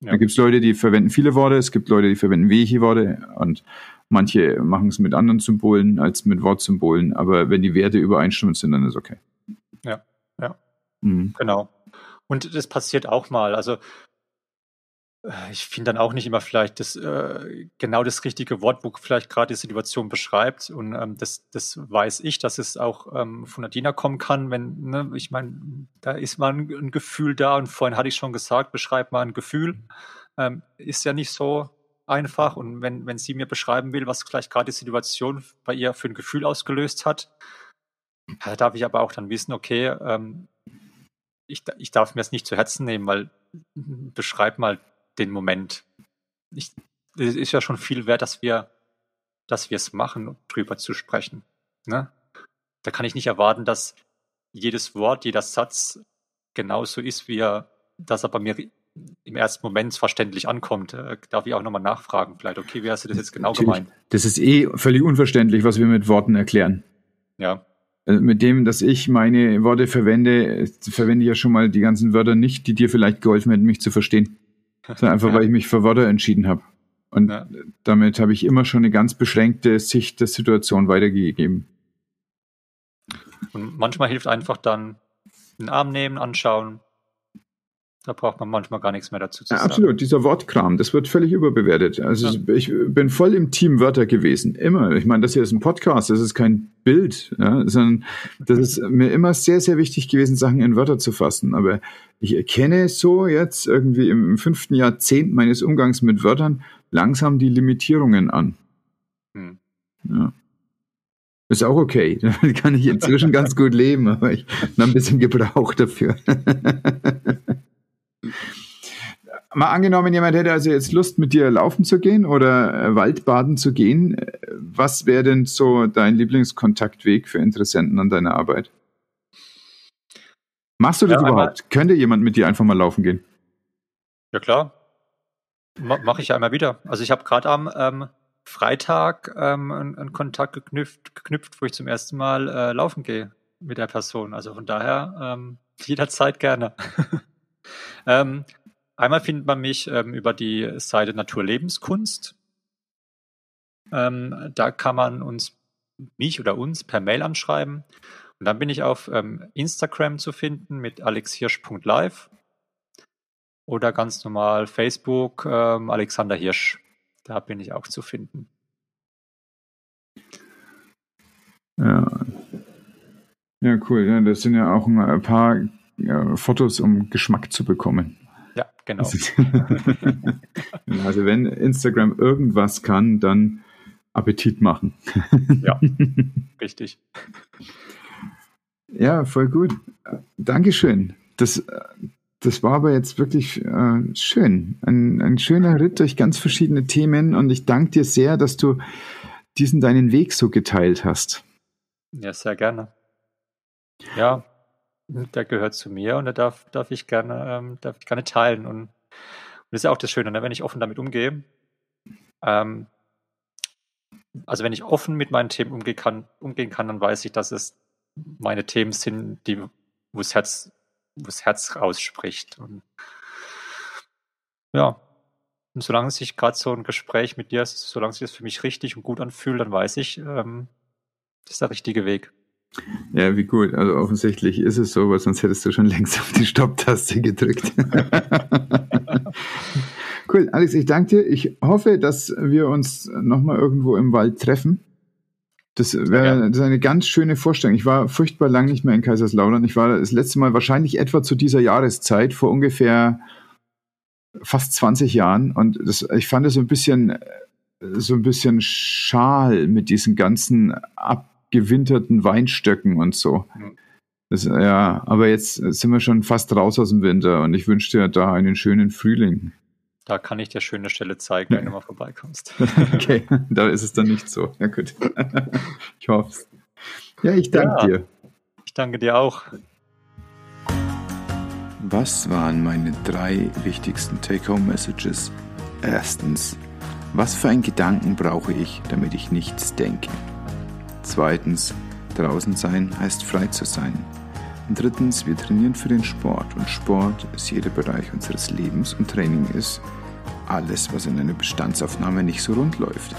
Ja. Da gibt es Leute, die verwenden viele Worte, es gibt Leute, die verwenden wenige Worte und Manche machen es mit anderen Symbolen als mit Wortsymbolen, aber wenn die Werte übereinstimmend sind, dann ist okay. Ja, ja. Mhm. Genau. Und das passiert auch mal. Also äh, ich finde dann auch nicht immer vielleicht das äh, genau das richtige Wort, wo vielleicht gerade die Situation beschreibt. Und ähm, das, das weiß ich, dass es auch ähm, von Nadina kommen kann, wenn, ne, ich meine, da ist mal ein, ein, Gefühl da und vorhin hatte ich schon gesagt, beschreib mal ein Gefühl. Ähm, ist ja nicht so einfach. Und wenn, wenn sie mir beschreiben will, was vielleicht gerade die Situation bei ihr für ein Gefühl ausgelöst hat, da [CLEARS THROAT] darf ich aber auch dann wissen, okay, ähm, ich, ich darf mir das nicht zu Herzen nehmen, weil beschreib mal den Moment. Ich, es ist ja schon viel wert, dass wir, dass wir es machen, drüber zu sprechen. Ne? Da kann ich nicht erwarten, dass jedes Wort, jeder Satz genauso ist, wie er, dass er bei mir im ersten Moment verständlich ankommt. Äh, darf ich auch nochmal nachfragen, vielleicht, okay, wie hast du das jetzt genau Natürlich. gemeint? Das ist eh völlig unverständlich, was wir mit Worten erklären. Ja. Also mit dem, dass ich meine Worte verwende, verwende ich ja schon mal die ganzen Wörter nicht, die dir vielleicht geholfen hätten, mich zu verstehen. [LAUGHS] Sondern einfach, ja. weil ich mich für Wörter entschieden habe. Und ja. damit habe ich immer schon eine ganz beschränkte Sicht der Situation weitergegeben. Und manchmal hilft einfach dann den Arm nehmen, anschauen, da braucht man manchmal gar nichts mehr dazu zu sagen. absolut, dieser Wortkram, das wird völlig überbewertet. Also ja. ich bin voll im Team Wörter gewesen, immer. Ich meine, das hier ist ein Podcast, das ist kein Bild, ja, sondern das ist mir immer sehr, sehr wichtig gewesen, Sachen in Wörter zu fassen. Aber ich erkenne so jetzt irgendwie im fünften Jahrzehnt meines Umgangs mit Wörtern langsam die Limitierungen an. Hm. Ja. Ist auch okay. Damit [LAUGHS] kann ich inzwischen ganz gut leben, aber ich habe ein bisschen gebraucht dafür. [LAUGHS] Mal angenommen, jemand hätte also jetzt Lust, mit dir laufen zu gehen oder äh, Waldbaden zu gehen. Was wäre denn so dein Lieblingskontaktweg für Interessenten an deiner Arbeit? Machst du das ja, überhaupt? Einmal. Könnte jemand mit dir einfach mal laufen gehen? Ja, klar. Mache ich ja immer wieder. Also ich habe gerade am ähm, Freitag ähm, einen, einen, Kontakt geknüpft, geknüpft, wo ich zum ersten Mal äh, laufen gehe mit der Person. Also von daher ähm, [LAUGHS] jederzeit gerne. [LAUGHS] Ähm, einmal findet man mich ähm, über die Seite Naturlebenskunst. Ähm, da kann man uns, mich oder uns per Mail anschreiben. Und dann bin ich auf ähm, Instagram zu finden mit alexhirsch.live. Oder ganz normal Facebook, ähm, Alexander Hirsch. Da bin ich auch zu finden. Ja. Ja, cool. Ja, das sind ja auch ein paar ja, Fotos, um Geschmack zu bekommen. Ja, genau. [LAUGHS] also wenn Instagram irgendwas kann, dann Appetit machen. ja, [LAUGHS] richtig. Ja, voll gut. Dankeschön. Das, das war aber jetzt wirklich äh, schön. Ein, ein schöner Ritt durch ganz verschiedene Themen und ich danke dir sehr, dass du diesen deinen Weg so geteilt hast. Ja, sehr gerne. Ja, der gehört zu mir und da darf, darf ich gerne, ähm, darf ich gerne teilen. Und, und das ist ja auch das Schöne, ne? wenn ich offen damit umgehe. Ähm, also wenn ich offen mit meinen Themen umgehen kann, umgehen kann, dann weiß ich, dass es meine Themen sind, die, wo das Herz, wo das Herz rausspricht. Und ja, und solange sich gerade so ein Gespräch mit dir, solange sich das für mich richtig und gut anfühlt, dann weiß ich, ähm, das ist der richtige Weg. Ja, wie gut. Also offensichtlich ist es so, weil sonst hättest du schon längst auf die Stopptaste gedrückt. [LAUGHS] cool, Alex, ich danke dir. Ich hoffe, dass wir uns nochmal irgendwo im Wald treffen. Das wäre ja. eine ganz schöne Vorstellung. Ich war furchtbar lang nicht mehr in Kaiserslautern. Ich war das letzte Mal wahrscheinlich etwa zu dieser Jahreszeit, vor ungefähr fast 20 Jahren. Und das, ich fand es so ein bisschen, so ein bisschen schal mit diesen ganzen abgewinterten Weinstöcken und so. Das, ja, aber jetzt sind wir schon fast raus aus dem Winter und ich wünsche dir da einen schönen Frühling. Da kann ich dir schöne Stelle zeigen, wenn du mal vorbeikommst. [LAUGHS] okay, da ist es dann nicht so. Ja, gut. [LAUGHS] ich hoffe es. Ja, ich danke ja, dir. Ich danke dir auch. Was waren meine drei wichtigsten Take-Home-Messages? Erstens, was für einen Gedanken brauche ich, damit ich nichts denke? Zweitens, draußen sein heißt frei zu sein. Und drittens, wir trainieren für den Sport und Sport ist jeder Bereich unseres Lebens und Training ist alles, was in einer Bestandsaufnahme nicht so rund läuft.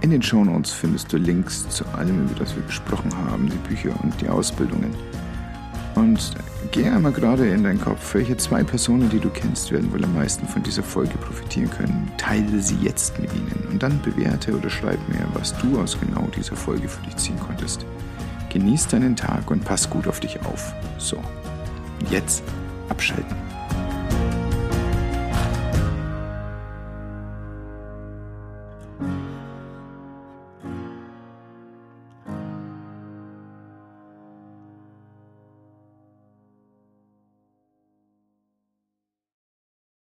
In den Shownotes findest du Links zu allem, über das wir gesprochen haben, die Bücher und die Ausbildungen. Und geh einmal gerade in deinen Kopf, welche zwei Personen, die du kennst, werden wohl am meisten von dieser Folge profitieren können. Teile sie jetzt mit ihnen und dann bewerte oder schreib mir, was du aus genau dieser Folge für dich ziehen konntest. Genieß deinen Tag und pass gut auf dich auf. So, jetzt abschalten.